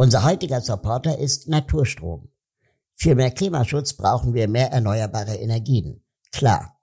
Unser heutiger Supporter ist Naturstrom. Für mehr Klimaschutz brauchen wir mehr erneuerbare Energien. Klar.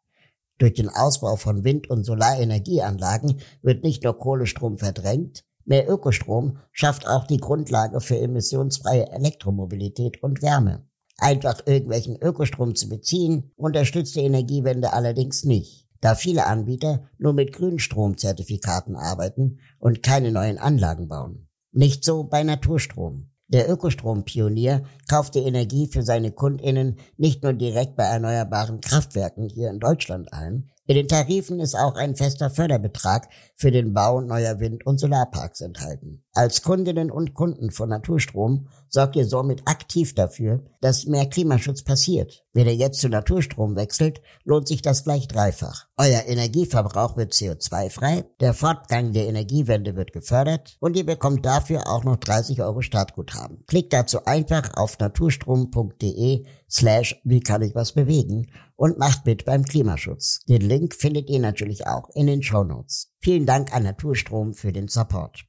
Durch den Ausbau von Wind- und Solarenergieanlagen wird nicht nur Kohlestrom verdrängt, mehr Ökostrom schafft auch die Grundlage für emissionsfreie Elektromobilität und Wärme. Einfach irgendwelchen Ökostrom zu beziehen, unterstützt die Energiewende allerdings nicht, da viele Anbieter nur mit Grünstromzertifikaten arbeiten und keine neuen Anlagen bauen. Nicht so bei Naturstrom. Der Ökostrompionier kauft die Energie für seine Kundinnen nicht nur direkt bei erneuerbaren Kraftwerken hier in Deutschland ein, in den Tarifen ist auch ein fester Förderbetrag für den Bau neuer Wind- und Solarparks enthalten. Als Kundinnen und Kunden von Naturstrom sorgt ihr somit aktiv dafür, dass mehr Klimaschutz passiert. Wenn ihr jetzt zu Naturstrom wechselt, lohnt sich das gleich dreifach. Euer Energieverbrauch wird CO2-frei, der Fortgang der Energiewende wird gefördert und ihr bekommt dafür auch noch 30 Euro Startguthaben. Klickt dazu einfach auf naturstrom.de slash wie kann ich was bewegen und macht mit beim Klimaschutz. Den Link findet ihr natürlich auch in den Show Notes. Vielen Dank an Naturstrom für den Support.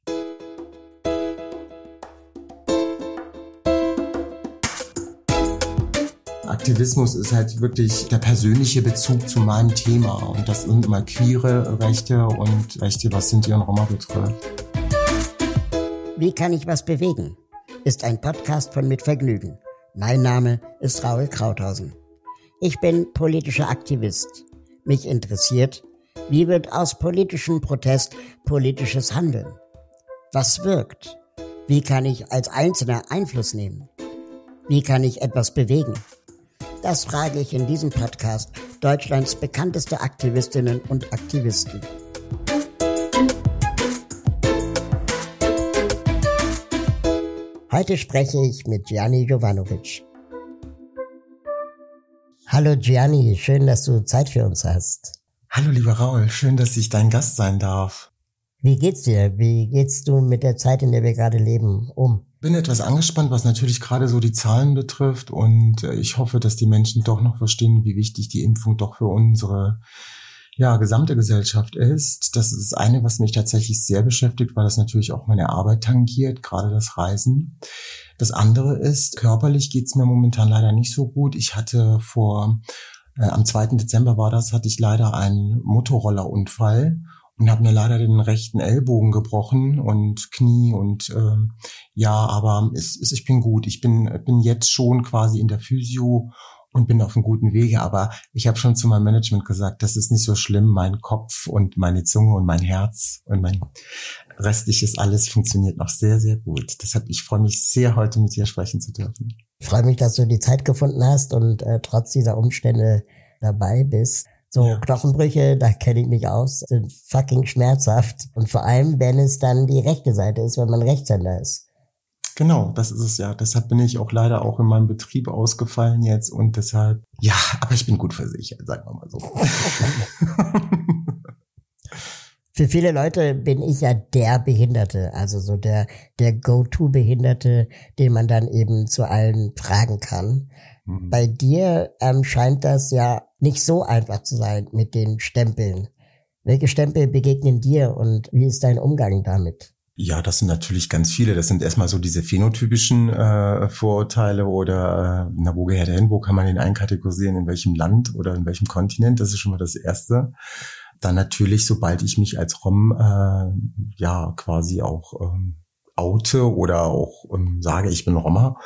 Aktivismus ist halt wirklich der persönliche Bezug zu meinem Thema und das sind immer queere Rechte und Rechte, was Sinti und Roma betrifft. Wie kann ich was bewegen? Ist ein Podcast von Mit Vergnügen. Mein Name ist Raul Krauthausen. Ich bin politischer Aktivist. Mich interessiert, wie wird aus politischem Protest politisches Handeln? Was wirkt? Wie kann ich als Einzelner Einfluss nehmen? Wie kann ich etwas bewegen? Das frage ich in diesem Podcast Deutschlands bekannteste Aktivistinnen und Aktivisten. Heute spreche ich mit Gianni Jovanovic. Hallo Gianni, schön, dass du Zeit für uns hast. Hallo lieber Raul, schön, dass ich dein Gast sein darf. Wie geht's dir? Wie geht's du mit der Zeit, in der wir gerade leben, um? Bin etwas angespannt, was natürlich gerade so die Zahlen betrifft und äh, ich hoffe, dass die Menschen doch noch verstehen, wie wichtig die Impfung doch für unsere ja, gesamte Gesellschaft ist. Das ist das eine, was mich tatsächlich sehr beschäftigt, weil das natürlich auch meine Arbeit tangiert, gerade das Reisen. Das andere ist, körperlich geht's mir momentan leider nicht so gut. Ich hatte vor, äh, am 2. Dezember war das, hatte ich leider einen Motorrollerunfall und habe mir leider den rechten Ellbogen gebrochen und Knie und äh, ja, aber es, es, ich bin gut. Ich bin, bin jetzt schon quasi in der Physio und bin auf einem guten Wege. Aber ich habe schon zu meinem Management gesagt, das ist nicht so schlimm. Mein Kopf und meine Zunge und mein Herz und mein restliches alles funktioniert noch sehr, sehr gut. Deshalb, ich freue mich sehr, heute mit dir sprechen zu dürfen. Ich freue mich, dass du die Zeit gefunden hast und äh, trotz dieser Umstände dabei bist. So ja. Knochenbrüche, da kenne ich mich aus, sind fucking schmerzhaft. Und vor allem, wenn es dann die rechte Seite ist, wenn man Rechtshänder ist. Genau, das ist es ja. Deshalb bin ich auch leider auch in meinem Betrieb ausgefallen jetzt und deshalb, ja, aber ich bin gut versichert, sagen wir mal so. Für viele Leute bin ich ja der Behinderte, also so der, der Go-To-Behinderte, den man dann eben zu allen fragen kann. Mhm. Bei dir ähm, scheint das ja nicht so einfach zu sein mit den Stempeln. Welche Stempel begegnen dir und wie ist dein Umgang damit? Ja, das sind natürlich ganz viele. Das sind erstmal so diese phänotypischen äh, Vorurteile oder äh, na, wo gehört er hin, wo kann man ihn einkategorisieren, in welchem Land oder in welchem Kontinent. Das ist schon mal das Erste. Dann natürlich, sobald ich mich als Rom äh, ja quasi auch ähm, oute oder auch ähm, sage, ich bin Roma,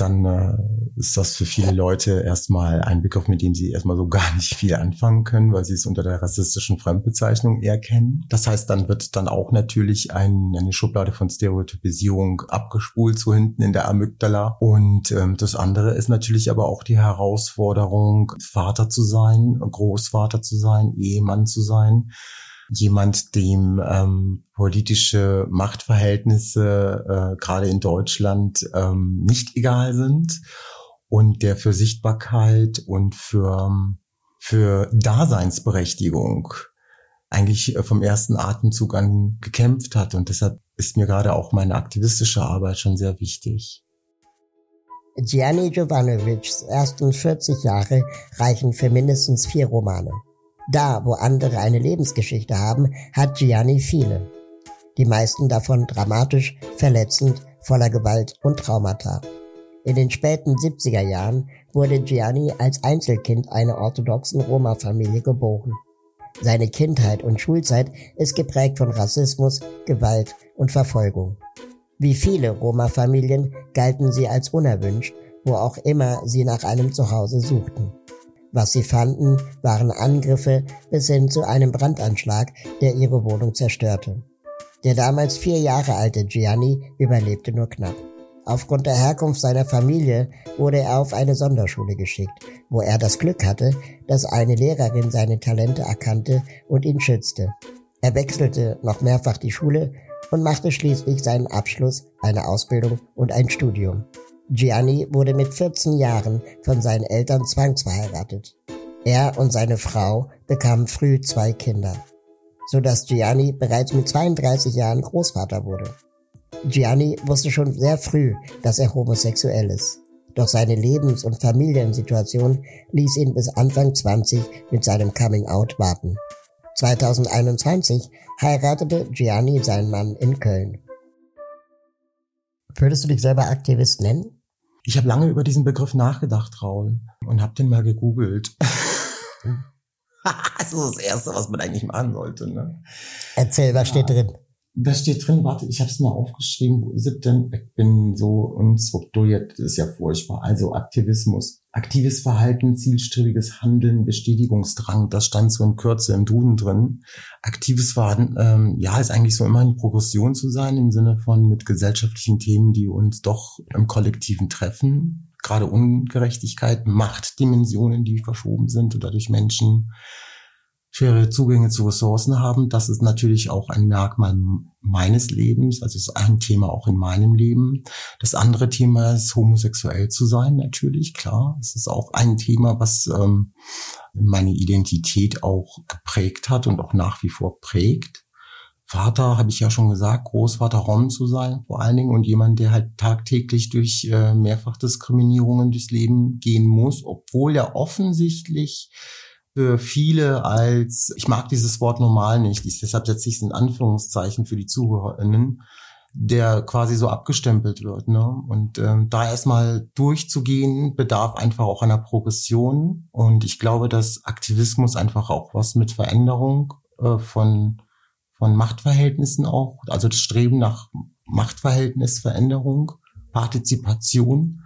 dann äh, ist das für viele Leute erstmal ein Begriff, mit dem sie erstmal so gar nicht viel anfangen können, weil sie es unter der rassistischen Fremdbezeichnung eher kennen. Das heißt, dann wird dann auch natürlich ein, eine Schublade von Stereotypisierung abgespult, so hinten in der Amygdala. Und ähm, das andere ist natürlich aber auch die Herausforderung, Vater zu sein, Großvater zu sein, Ehemann zu sein jemand, dem ähm, politische Machtverhältnisse äh, gerade in Deutschland ähm, nicht egal sind und der für Sichtbarkeit und für, für Daseinsberechtigung eigentlich äh, vom ersten Atemzug an gekämpft hat. Und deshalb ist mir gerade auch meine aktivistische Arbeit schon sehr wichtig. Gianni Jovanovics ersten 40 Jahre reichen für mindestens vier Romane. Da, wo andere eine Lebensgeschichte haben, hat Gianni viele. Die meisten davon dramatisch, verletzend voller Gewalt und Traumata. In den späten 70er Jahren wurde Gianni als Einzelkind einer orthodoxen Roma-Familie geboren. Seine Kindheit und Schulzeit ist geprägt von Rassismus, Gewalt und Verfolgung. Wie viele Roma-Familien galten sie als unerwünscht, wo auch immer sie nach einem Zuhause suchten. Was sie fanden, waren Angriffe bis hin zu einem Brandanschlag, der ihre Wohnung zerstörte. Der damals vier Jahre alte Gianni überlebte nur knapp. Aufgrund der Herkunft seiner Familie wurde er auf eine Sonderschule geschickt, wo er das Glück hatte, dass eine Lehrerin seine Talente erkannte und ihn schützte. Er wechselte noch mehrfach die Schule und machte schließlich seinen Abschluss, eine Ausbildung und ein Studium. Gianni wurde mit 14 Jahren von seinen Eltern zwangsverheiratet. Er und seine Frau bekamen früh zwei Kinder, so dass Gianni bereits mit 32 Jahren Großvater wurde. Gianni wusste schon sehr früh, dass er homosexuell ist. Doch seine Lebens- und Familiensituation ließ ihn bis Anfang 20 mit seinem Coming-out warten. 2021 heiratete Gianni seinen Mann in Köln. Würdest du dich selber Aktivist nennen? Ich habe lange über diesen Begriff nachgedacht, Raul, und habe den mal gegoogelt. das ist das Erste, was man eigentlich machen sollte. Ne? Erzähl, was steht drin? Da steht drin, warte, ich habe es mir aufgeschrieben, siebten, ich bin so unstrukturiert, das ist ja furchtbar. Also Aktivismus, aktives Verhalten, zielstrebiges Handeln, Bestätigungsdrang, das stand so in Kürze im Duden drin. Aktives Verhalten, ähm, ja, ist eigentlich so immer in Progression zu sein, im Sinne von mit gesellschaftlichen Themen, die uns doch im Kollektiven treffen. Gerade Ungerechtigkeit, Machtdimensionen, die verschoben sind oder durch Menschen schwere Zugänge zu Ressourcen haben. Das ist natürlich auch ein Merkmal meines Lebens, also ist ein Thema auch in meinem Leben. Das andere Thema ist homosexuell zu sein, natürlich, klar. Es ist auch ein Thema, was ähm, meine Identität auch geprägt hat und auch nach wie vor prägt. Vater, habe ich ja schon gesagt, Großvater Rom zu sein, vor allen Dingen, und jemand, der halt tagtäglich durch äh, Mehrfachdiskriminierungen durchs Leben gehen muss, obwohl er offensichtlich für viele als, ich mag dieses Wort normal nicht, ich, deshalb setze ich es in Anführungszeichen für die ZuhörerInnen, der quasi so abgestempelt wird. Ne? Und ähm, da erstmal durchzugehen, bedarf einfach auch einer Progression. Und ich glaube, dass Aktivismus einfach auch was mit Veränderung äh, von, von Machtverhältnissen auch, also das Streben nach Machtverhältnisveränderung, Partizipation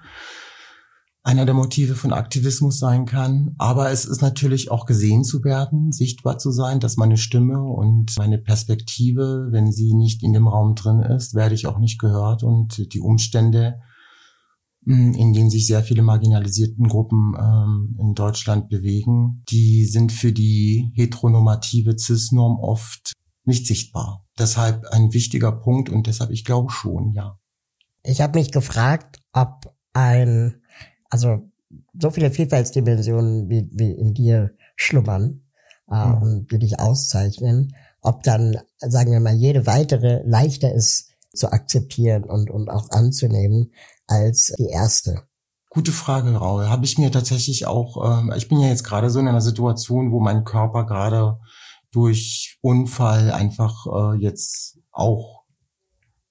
einer der Motive von Aktivismus sein kann. Aber es ist natürlich auch gesehen zu werden, sichtbar zu sein, dass meine Stimme und meine Perspektive, wenn sie nicht in dem Raum drin ist, werde ich auch nicht gehört und die Umstände, hm, in denen sich sehr viele marginalisierten Gruppen ähm, in Deutschland bewegen, die sind für die heteronormative Cis-Norm oft nicht sichtbar. Deshalb ein wichtiger Punkt und deshalb, ich glaube schon, ja. Ich habe mich gefragt, ob ein also so viele Vielfaltsdimensionen wie, wie in dir schlummern äh, mhm. und die dich auszeichnen, ob dann, sagen wir mal, jede weitere leichter ist zu akzeptieren und, und auch anzunehmen als die erste. Gute Frage, Raul. Habe ich mir tatsächlich auch, ähm, ich bin ja jetzt gerade so in einer Situation, wo mein Körper gerade durch Unfall einfach äh, jetzt auch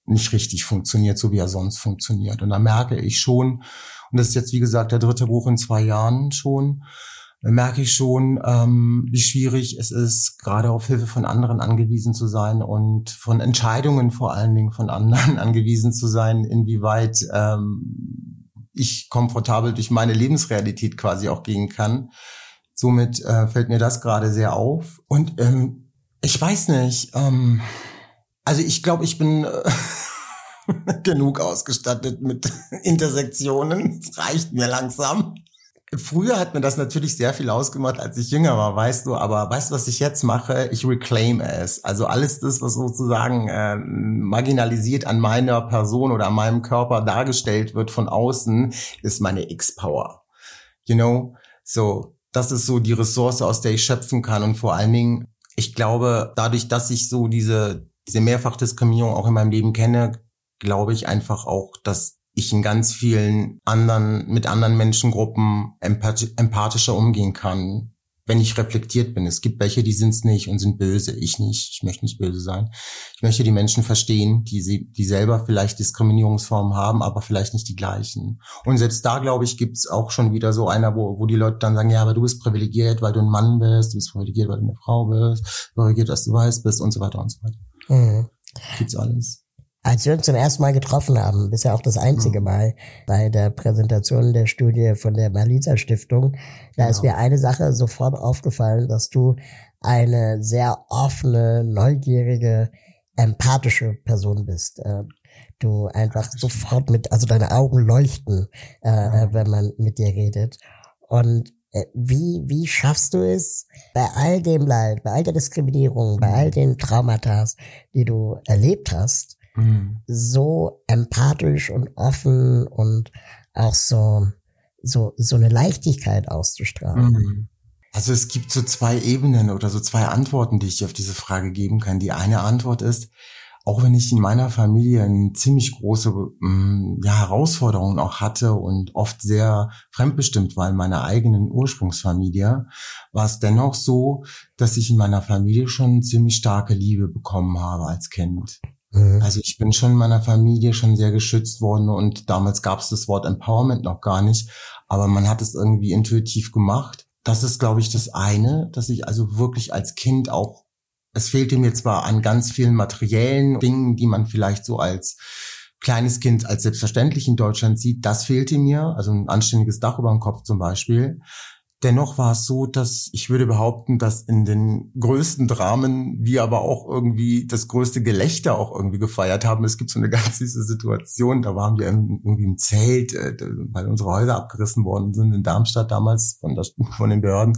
nicht richtig funktioniert, so wie er sonst funktioniert. Und da merke ich schon, und das ist jetzt, wie gesagt, der dritte Buch in zwei Jahren schon, merke ich schon, ähm, wie schwierig es ist, gerade auf Hilfe von anderen angewiesen zu sein und von Entscheidungen vor allen Dingen von anderen angewiesen zu sein, inwieweit ähm, ich komfortabel durch meine Lebensrealität quasi auch gehen kann. Somit äh, fällt mir das gerade sehr auf. Und ähm, ich weiß nicht, ähm, also ich glaube, ich bin äh, genug ausgestattet mit Intersektionen. Es reicht mir langsam. Früher hat mir das natürlich sehr viel ausgemacht, als ich jünger war, weißt du, aber weißt du, was ich jetzt mache? Ich reclaim es. Also alles das, was sozusagen äh, marginalisiert an meiner Person oder an meinem Körper dargestellt wird von außen, ist meine X-Power. You know? So, das ist so die Ressource, aus der ich schöpfen kann. Und vor allen Dingen, ich glaube, dadurch, dass ich so diese, diese Mehrfachdiskriminierung auch in meinem Leben kenne, glaube ich einfach auch, dass ich in ganz vielen anderen, mit anderen Menschengruppen empathischer umgehen kann. wenn ich reflektiert bin. Es gibt welche, die sind es nicht und sind böse. Ich nicht. Ich möchte nicht böse sein. Ich möchte die Menschen verstehen, die sie, die selber vielleicht Diskriminierungsformen haben, aber vielleicht nicht die gleichen. Und selbst da, glaube ich, gibt's auch schon wieder so einer, wo, wo die Leute dann sagen, ja, aber du bist privilegiert, weil du ein Mann bist, du bist privilegiert, weil du eine Frau bist, privilegiert, dass du weiß bist und so weiter und so weiter. Mhm. Gibt's alles. Als wir uns zum ersten Mal getroffen haben, bisher auch das einzige mhm. Mal bei der Präsentation der Studie von der Malisa Stiftung, da ist mir eine Sache sofort aufgefallen, dass du eine sehr offene, neugierige, empathische Person bist. Äh, du einfach sofort mit, also deine Augen leuchten, äh, äh, wenn man mit dir redet. Und wie, wie schaffst du es, bei all dem Leid, bei all der Diskriminierung, bei all mhm. den Traumata, die du erlebt hast, mhm. so empathisch und offen und auch so, so, so eine Leichtigkeit auszustrahlen. Mhm. Also es gibt so zwei Ebenen oder so zwei Antworten, die ich auf diese Frage geben kann. Die eine Antwort ist, auch wenn ich in meiner Familie eine ziemlich große mm, ja, Herausforderungen auch hatte und oft sehr fremdbestimmt war in meiner eigenen Ursprungsfamilie, war es dennoch so, dass ich in meiner Familie schon ziemlich starke Liebe bekommen habe als Kind. Mhm. Also ich bin schon in meiner Familie schon sehr geschützt worden und damals gab es das Wort Empowerment noch gar nicht, aber man hat es irgendwie intuitiv gemacht. Das ist, glaube ich, das eine, dass ich also wirklich als Kind auch, es fehlte mir zwar an ganz vielen materiellen Dingen, die man vielleicht so als kleines Kind als selbstverständlich in Deutschland sieht, das fehlte mir, also ein anständiges Dach über dem Kopf zum Beispiel. Dennoch war es so, dass ich würde behaupten, dass in den größten Dramen wir aber auch irgendwie das größte Gelächter auch irgendwie gefeiert haben. Es gibt so eine ganz süße Situation, da waren wir irgendwie im Zelt, äh, weil unsere Häuser abgerissen worden sind in Darmstadt damals von, der, von den Behörden.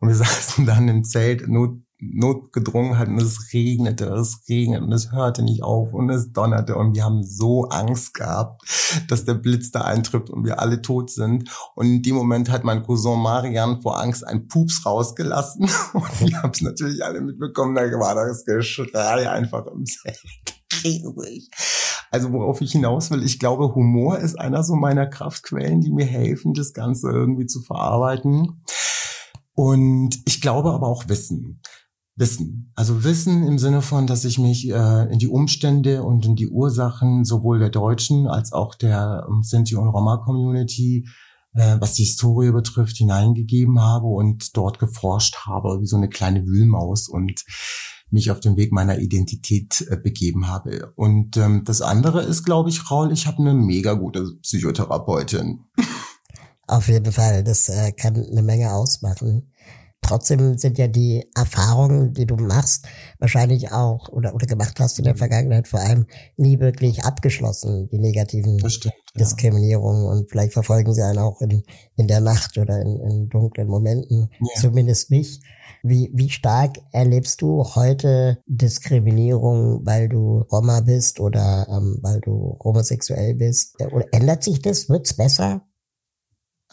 Und wir saßen dann im Zelt, not, notgedrungen hat und es regnete, es regnete und es hörte nicht auf und es donnerte und wir haben so Angst gehabt, dass der Blitz da eintrifft und wir alle tot sind. Und in dem Moment hat mein Cousin Marian vor Angst einen Pups rausgelassen und wir haben es natürlich alle mitbekommen, da war das Geschrei einfach im Zelt. Riesig. Also worauf ich hinaus will, ich glaube, Humor ist einer so meiner Kraftquellen, die mir helfen, das Ganze irgendwie zu verarbeiten. Und ich glaube aber auch Wissen. Wissen. Also Wissen im Sinne von, dass ich mich äh, in die Umstände und in die Ursachen sowohl der Deutschen als auch der ähm, Sinti und Roma-Community, äh, was die Historie betrifft, hineingegeben habe und dort geforscht habe, wie so eine kleine Wühlmaus und mich auf den Weg meiner Identität äh, begeben habe. Und ähm, das andere ist, glaube ich, Raul, ich habe eine mega gute Psychotherapeutin. Auf jeden Fall, das äh, kann eine Menge ausmachen. Trotzdem sind ja die Erfahrungen, die du machst, wahrscheinlich auch oder, oder gemacht hast in der. Vergangenheit vor allem nie wirklich abgeschlossen, die negativen stimmt, Diskriminierungen. Ja. Und vielleicht verfolgen sie einen auch in, in der Nacht oder in, in dunklen Momenten, ja. zumindest mich. Wie, wie stark erlebst du heute Diskriminierung, weil du Roma bist oder ähm, weil du homosexuell bist? Oder ändert sich das? Wird's besser?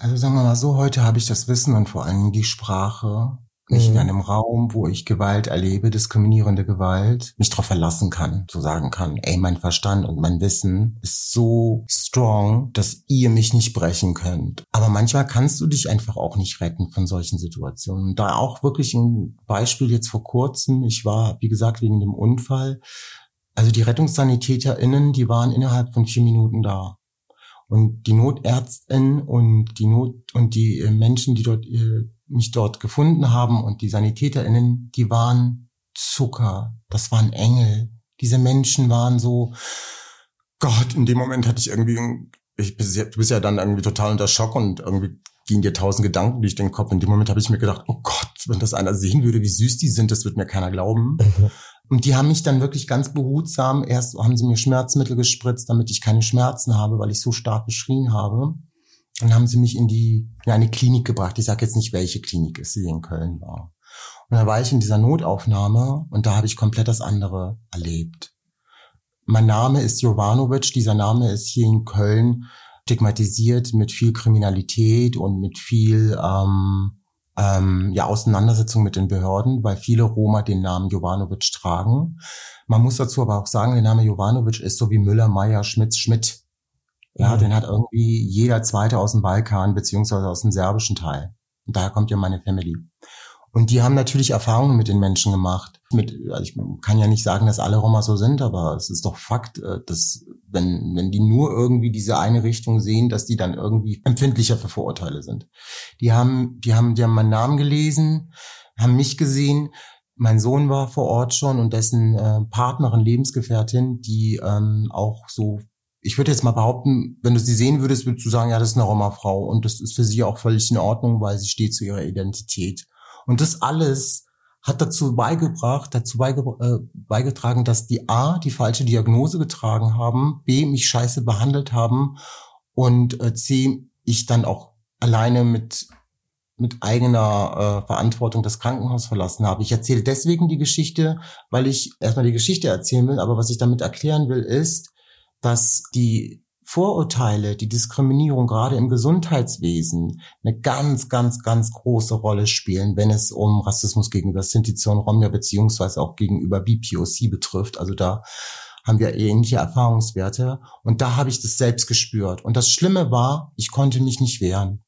Also sagen wir mal so, heute habe ich das Wissen und vor allem die Sprache, mich mhm. in einem Raum, wo ich Gewalt erlebe, diskriminierende Gewalt, mich darauf verlassen kann, so sagen kann, ey, mein Verstand und mein Wissen ist so strong, dass ihr mich nicht brechen könnt. Aber manchmal kannst du dich einfach auch nicht retten von solchen Situationen. Da auch wirklich ein Beispiel jetzt vor kurzem, ich war, wie gesagt, wegen dem Unfall, also die RettungssanitäterInnen, die waren innerhalb von vier Minuten da. Und die Notärztin und die Not und die äh, Menschen, die dort äh, mich dort gefunden haben und die SanitäterInnen, die waren Zucker. Das waren Engel. Diese Menschen waren so, Gott, in dem Moment hatte ich irgendwie, ich, du bist ja dann irgendwie total unter Schock und irgendwie gehen dir tausend Gedanken durch den Kopf. In dem Moment habe ich mir gedacht, oh Gott, wenn das einer sehen würde, wie süß die sind, das wird mir keiner glauben. Mhm. Und die haben mich dann wirklich ganz behutsam, erst haben sie mir Schmerzmittel gespritzt, damit ich keine Schmerzen habe, weil ich so stark beschrien habe. Dann haben sie mich in die, in eine Klinik gebracht. Ich sage jetzt nicht, welche Klinik es hier in Köln war. Und da war ich in dieser Notaufnahme und da habe ich komplett das andere erlebt. Mein Name ist Jovanovic. Dieser Name ist hier in Köln stigmatisiert mit viel Kriminalität und mit viel ähm, ähm, ja, Auseinandersetzung mit den Behörden, weil viele Roma den Namen Jovanovic tragen. Man muss dazu aber auch sagen, der Name Jovanovic ist so wie Müller, Meyer, Schmitz, Schmidt. Ja, mhm. den hat irgendwie jeder Zweite aus dem Balkan beziehungsweise aus dem serbischen Teil. Und daher kommt ja meine Family. Und die haben natürlich Erfahrungen mit den Menschen gemacht. Mit, also ich kann ja nicht sagen, dass alle Roma so sind, aber es ist doch Fakt, äh, dass wenn, wenn die nur irgendwie diese eine Richtung sehen, dass die dann irgendwie empfindlicher für Vorurteile sind. Die haben, die haben, die haben meinen Namen gelesen, haben mich gesehen. Mein Sohn war vor Ort schon und dessen äh, Partnerin, Lebensgefährtin, die ähm, auch so ich würde jetzt mal behaupten, wenn du sie sehen würdest, würdest du sagen, ja, das ist eine Roma-Frau und das ist für sie auch völlig in Ordnung, weil sie steht zu ihrer Identität. Und das alles hat dazu beigebracht, dazu beige, äh, beigetragen, dass die A, die falsche Diagnose getragen haben, B, mich scheiße behandelt haben und äh, C, ich dann auch alleine mit mit eigener äh, Verantwortung das Krankenhaus verlassen habe. Ich erzähle deswegen die Geschichte, weil ich erstmal die Geschichte erzählen will, aber was ich damit erklären will, ist, dass die Vorurteile, die Diskriminierung gerade im Gesundheitswesen eine ganz, ganz, ganz große Rolle spielen, wenn es um Rassismus gegenüber Sinti und Romja beziehungsweise auch gegenüber BPOC betrifft. Also da haben wir ähnliche Erfahrungswerte und da habe ich das selbst gespürt. Und das Schlimme war, ich konnte mich nicht wehren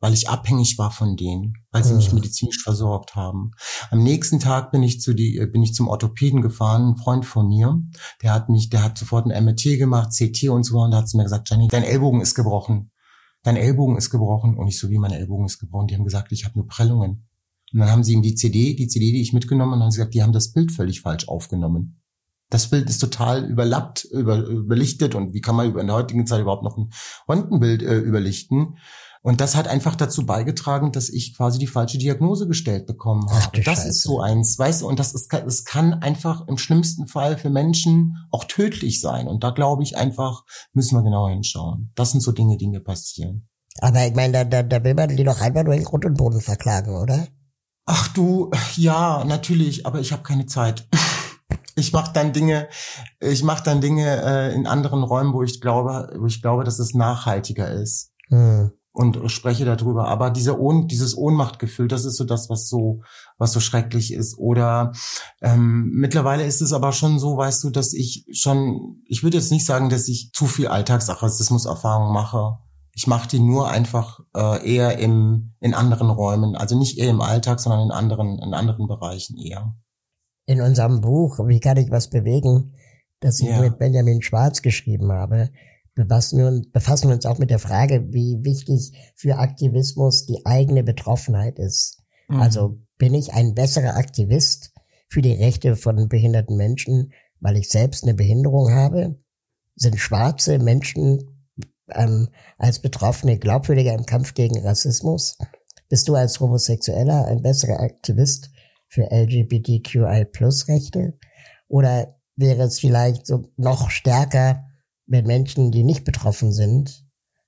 weil ich abhängig war von denen, weil sie mich medizinisch versorgt haben. Am nächsten Tag bin ich zu die, äh, bin ich zum Orthopäden gefahren, ein Freund von mir, der hat mich, der hat sofort ein MRT gemacht, CT und so, und da hat sie mir gesagt, Jenny, dein Ellbogen ist gebrochen. Dein Ellbogen ist gebrochen. Und ich so, wie mein Ellbogen ist gebrochen. Die haben gesagt, ich habe nur Prellungen. Und dann haben sie ihm die CD, die CD, die ich mitgenommen, und haben sie gesagt, die haben das Bild völlig falsch aufgenommen. Das Bild ist total überlappt, über, überlichtet und wie kann man in der heutigen Zeit überhaupt noch ein Röntgenbild äh, überlichten? Und das hat einfach dazu beigetragen, dass ich quasi die falsche Diagnose gestellt bekommen habe. Ach, das Scheiße. ist so eins, weißt du, und das ist, es kann einfach im schlimmsten Fall für Menschen auch tödlich sein. Und da glaube ich einfach, müssen wir genauer hinschauen. Das sind so Dinge, die mir passieren. Aber ich meine, da, da, da will man die doch einfach nur in Grund und Boden verklagen, oder? Ach du, ja, natürlich, aber ich habe keine Zeit. Ich mache dann Dinge, ich mache dann Dinge äh, in anderen Räumen, wo ich glaube, wo ich glaube, dass es nachhaltiger ist. Hm und spreche darüber. Aber diese Ohn, dieses Ohnmachtgefühl, das ist so das, was so, was so schrecklich ist. Oder ähm, mittlerweile ist es aber schon so, weißt du, dass ich schon, ich würde jetzt nicht sagen, dass ich zu viel Alltagsrassismus-Erfahrung mache. Ich mache die nur einfach äh, eher im, in anderen Räumen, also nicht eher im Alltag, sondern in anderen, in anderen Bereichen eher. In unserem Buch, wie kann ich was bewegen, das ich ja. mit Benjamin Schwarz geschrieben habe, befassen wir, uns, befassen wir uns auch mit der Frage, wie wichtig für Aktivismus die eigene Betroffenheit ist. Mhm. Also bin ich ein besserer Aktivist für die Rechte von behinderten Menschen, weil ich selbst eine Behinderung habe? Sind schwarze Menschen ähm, als Betroffene glaubwürdiger im Kampf gegen Rassismus? Bist du als Homosexueller ein besserer Aktivist für LGBTQI-Plus-Rechte? Oder wäre es vielleicht so noch stärker wenn Menschen, die nicht betroffen sind,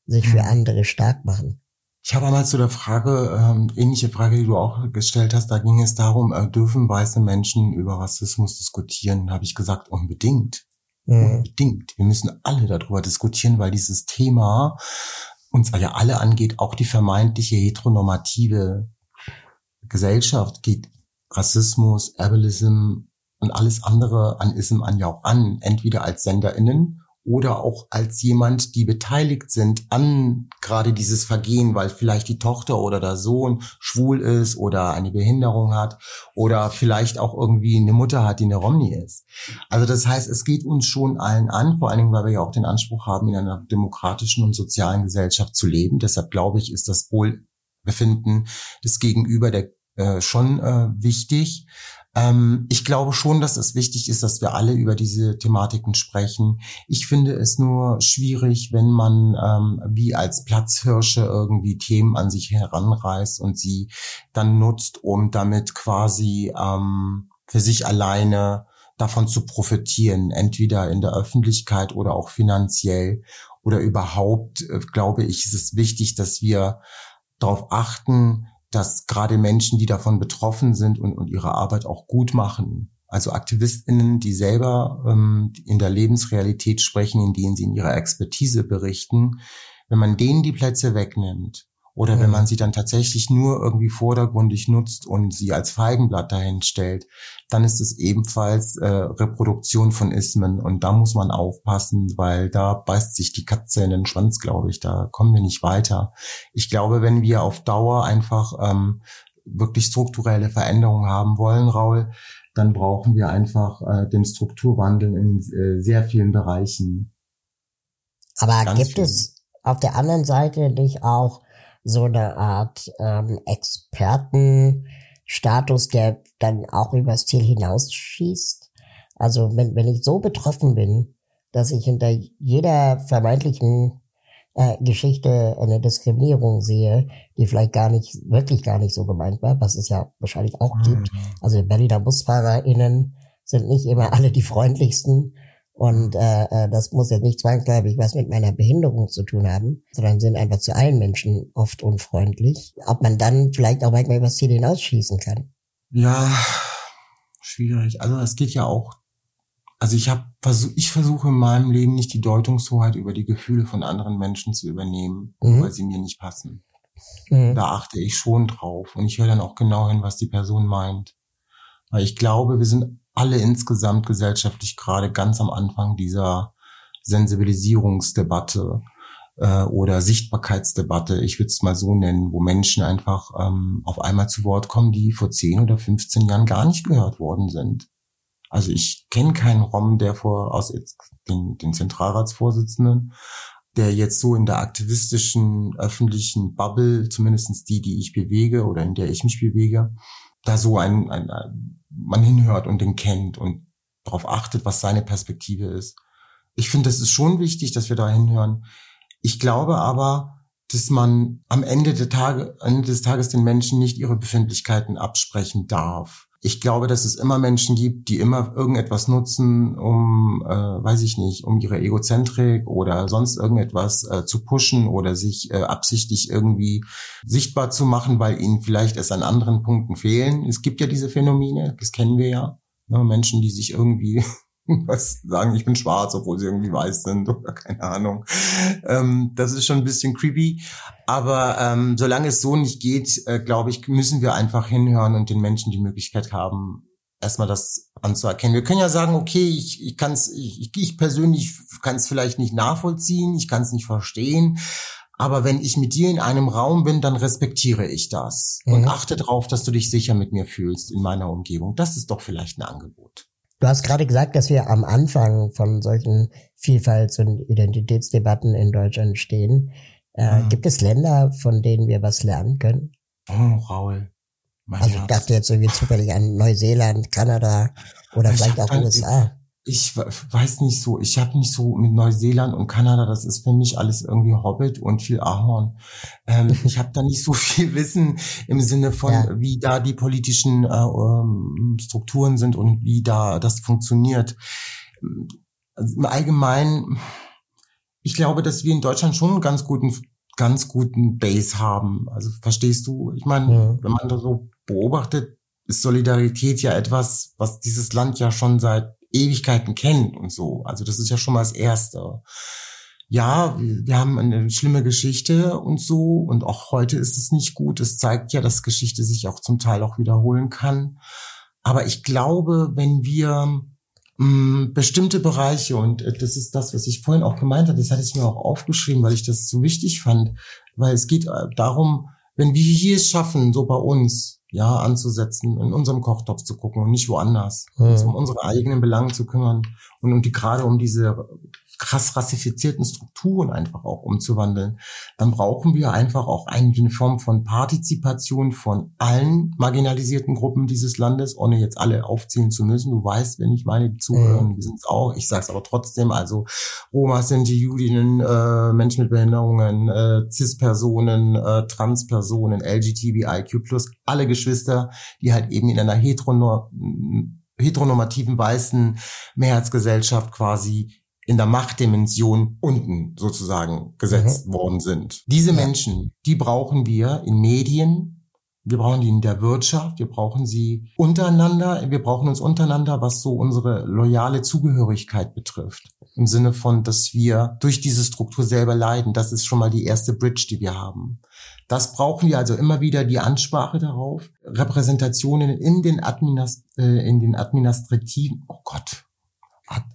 sich für hm. andere stark machen. Ich habe einmal zu der Frage, ähm, ähnliche Frage, die du auch gestellt hast, da ging es darum, äh, dürfen weiße Menschen über Rassismus diskutieren? Habe ich gesagt, unbedingt. Mhm. Unbedingt. Wir müssen alle darüber diskutieren, weil dieses Thema uns ja alle angeht, auch die vermeintliche heteronormative Gesellschaft geht Rassismus, Ableism und alles andere an Ism an ja auch an, entweder als SenderInnen oder auch als jemand, die beteiligt sind an gerade dieses Vergehen, weil vielleicht die Tochter oder der Sohn schwul ist oder eine Behinderung hat oder vielleicht auch irgendwie eine Mutter hat, die eine Romney ist. Also das heißt, es geht uns schon allen an, vor allen Dingen, weil wir ja auch den Anspruch haben, in einer demokratischen und sozialen Gesellschaft zu leben. Deshalb glaube ich, ist das Wohlbefinden des Gegenüber der äh, schon äh, wichtig. Ähm, ich glaube schon, dass es wichtig ist, dass wir alle über diese Thematiken sprechen. Ich finde es nur schwierig, wenn man ähm, wie als Platzhirsche irgendwie Themen an sich heranreißt und sie dann nutzt, um damit quasi ähm, für sich alleine davon zu profitieren, entweder in der Öffentlichkeit oder auch finanziell oder überhaupt, äh, glaube ich, ist es wichtig, dass wir darauf achten, dass gerade Menschen, die davon betroffen sind und, und ihre Arbeit auch gut machen, also AktivistInnen, die selber ähm, in der Lebensrealität sprechen, in denen sie in ihrer Expertise berichten, wenn man denen die Plätze wegnimmt, oder wenn man sie dann tatsächlich nur irgendwie vordergründig nutzt und sie als Feigenblatt dahin stellt, dann ist es ebenfalls äh, Reproduktion von Ismen. Und da muss man aufpassen, weil da beißt sich die Katze in den Schwanz, glaube ich. Da kommen wir nicht weiter. Ich glaube, wenn wir auf Dauer einfach ähm, wirklich strukturelle Veränderungen haben wollen, Raul, dann brauchen wir einfach äh, den Strukturwandel in äh, sehr vielen Bereichen. Aber Ganz gibt viel. es auf der anderen Seite nicht auch so eine Art ähm, Expertenstatus, der dann auch übers Ziel hinausschießt? Also wenn, wenn ich so betroffen bin, dass ich hinter jeder vermeintlichen äh, Geschichte eine Diskriminierung sehe, die vielleicht gar nicht, wirklich gar nicht so gemeint war, was es ja wahrscheinlich auch mhm. gibt. Also Berliner BusfahrerInnen sind nicht immer alle die freundlichsten. Und äh, äh, das muss jetzt nicht zwangsläufig was mit meiner Behinderung zu tun haben, sondern sind einfach zu allen Menschen oft unfreundlich. Ob man dann vielleicht auch manchmal übers Ziel hinausschießen kann. Ja, schwierig. Also es geht ja auch also ich habe ich versuche in meinem Leben nicht die Deutungshoheit über die Gefühle von anderen Menschen zu übernehmen, mhm. weil sie mir nicht passen. Mhm. Da achte ich schon drauf und ich höre dann auch genau hin, was die Person meint. Weil ich glaube, wir sind alle insgesamt gesellschaftlich gerade ganz am Anfang dieser Sensibilisierungsdebatte äh, oder Sichtbarkeitsdebatte, ich würde es mal so nennen, wo Menschen einfach ähm, auf einmal zu Wort kommen, die vor 10 oder 15 Jahren gar nicht gehört worden sind. Also ich kenne keinen Rom, der vor aus den, den Zentralratsvorsitzenden, der jetzt so in der aktivistischen öffentlichen Bubble, zumindestens die, die ich bewege oder in der ich mich bewege, da so ein, ein, ein man hinhört und den kennt und darauf achtet, was seine Perspektive ist. Ich finde, es ist schon wichtig, dass wir da hinhören. Ich glaube aber, dass man am Ende, der Tage, Ende des Tages den Menschen nicht ihre Befindlichkeiten absprechen darf ich glaube, dass es immer Menschen gibt, die immer irgendetwas nutzen, um, äh, weiß ich nicht, um ihre Egozentrik oder sonst irgendetwas äh, zu pushen oder sich äh, absichtlich irgendwie sichtbar zu machen, weil ihnen vielleicht es an anderen Punkten fehlen. Es gibt ja diese Phänomene, das kennen wir ja. Ne? Menschen, die sich irgendwie was sagen, ich bin schwarz, obwohl sie irgendwie weiß sind oder keine Ahnung. Ähm, das ist schon ein bisschen creepy. Aber ähm, solange es so nicht geht, äh, glaube ich, müssen wir einfach hinhören und den Menschen die Möglichkeit haben, erstmal das anzuerkennen. Wir können ja sagen, okay, ich, ich kann es, ich, ich persönlich kann es vielleicht nicht nachvollziehen, ich kann es nicht verstehen. Aber wenn ich mit dir in einem Raum bin, dann respektiere ich das mhm. und achte darauf, dass du dich sicher mit mir fühlst in meiner Umgebung. Das ist doch vielleicht ein Angebot. Du hast gerade gesagt, dass wir am Anfang von solchen Vielfalts- und Identitätsdebatten in Deutschland stehen. Äh, mhm. Gibt es Länder, von denen wir was lernen können? Oh, Raul. also ich dachte jetzt irgendwie zufällig an Neuseeland, Kanada oder ich vielleicht auch USA ich weiß nicht so, ich habe nicht so mit Neuseeland und Kanada, das ist für mich alles irgendwie Hobbit und viel Ahorn. Ähm, ich habe da nicht so viel Wissen im Sinne von, ja. wie da die politischen äh, ähm, Strukturen sind und wie da das funktioniert. Also Im Allgemeinen, ich glaube, dass wir in Deutschland schon einen ganz guten, ganz guten Base haben. Also verstehst du? Ich meine, ja. wenn man da so beobachtet, ist Solidarität ja etwas, was dieses Land ja schon seit Ewigkeiten kennt und so. Also das ist ja schon mal das Erste. Ja, wir haben eine schlimme Geschichte und so und auch heute ist es nicht gut. Es zeigt ja, dass Geschichte sich auch zum Teil auch wiederholen kann. Aber ich glaube, wenn wir mh, mm, bestimmte Bereiche und äh, das ist das, was ich vorhin auch gemeint habe, das hatte ich mir auch aufgeschrieben, weil ich das so wichtig fand, weil es geht äh, darum, wenn wir hier es schaffen, so bei uns, ja, anzusetzen, in unserem Kochtopf zu gucken und nicht woanders, mhm. uns um unsere eigenen Belange zu kümmern und, und die gerade um diese krass rassifizierten Strukturen einfach auch umzuwandeln, dann brauchen wir einfach auch eine Form von Partizipation von allen marginalisierten Gruppen dieses Landes, ohne jetzt alle aufzählen zu müssen. Du weißt, wenn ich meine zuhören, mhm. wir sind es auch. Ich sage es aber trotzdem, also Roma, Sinti, Judinnen, äh, Menschen mit Behinderungen, äh, Cis-Personen, äh, Trans-Personen, LGTBIQ+, alle Geschwister, die halt eben in einer heteronormativen weißen Mehrheitsgesellschaft quasi in der Machtdimension unten sozusagen gesetzt mhm. worden sind. Diese. Menschen, die brauchen wir in Medien, wir brauchen die in der Wirtschaft, wir brauchen sie untereinander, wir brauchen uns untereinander, was so unsere loyale Zugehörigkeit betrifft. Im Sinne von, dass wir durch diese Struktur selber leiden. Das ist schon mal die erste Bridge, die wir haben. Das brauchen wir also immer wieder die Ansprache darauf. Repräsentationen in den, Administ äh, in den administrativen, oh Gott,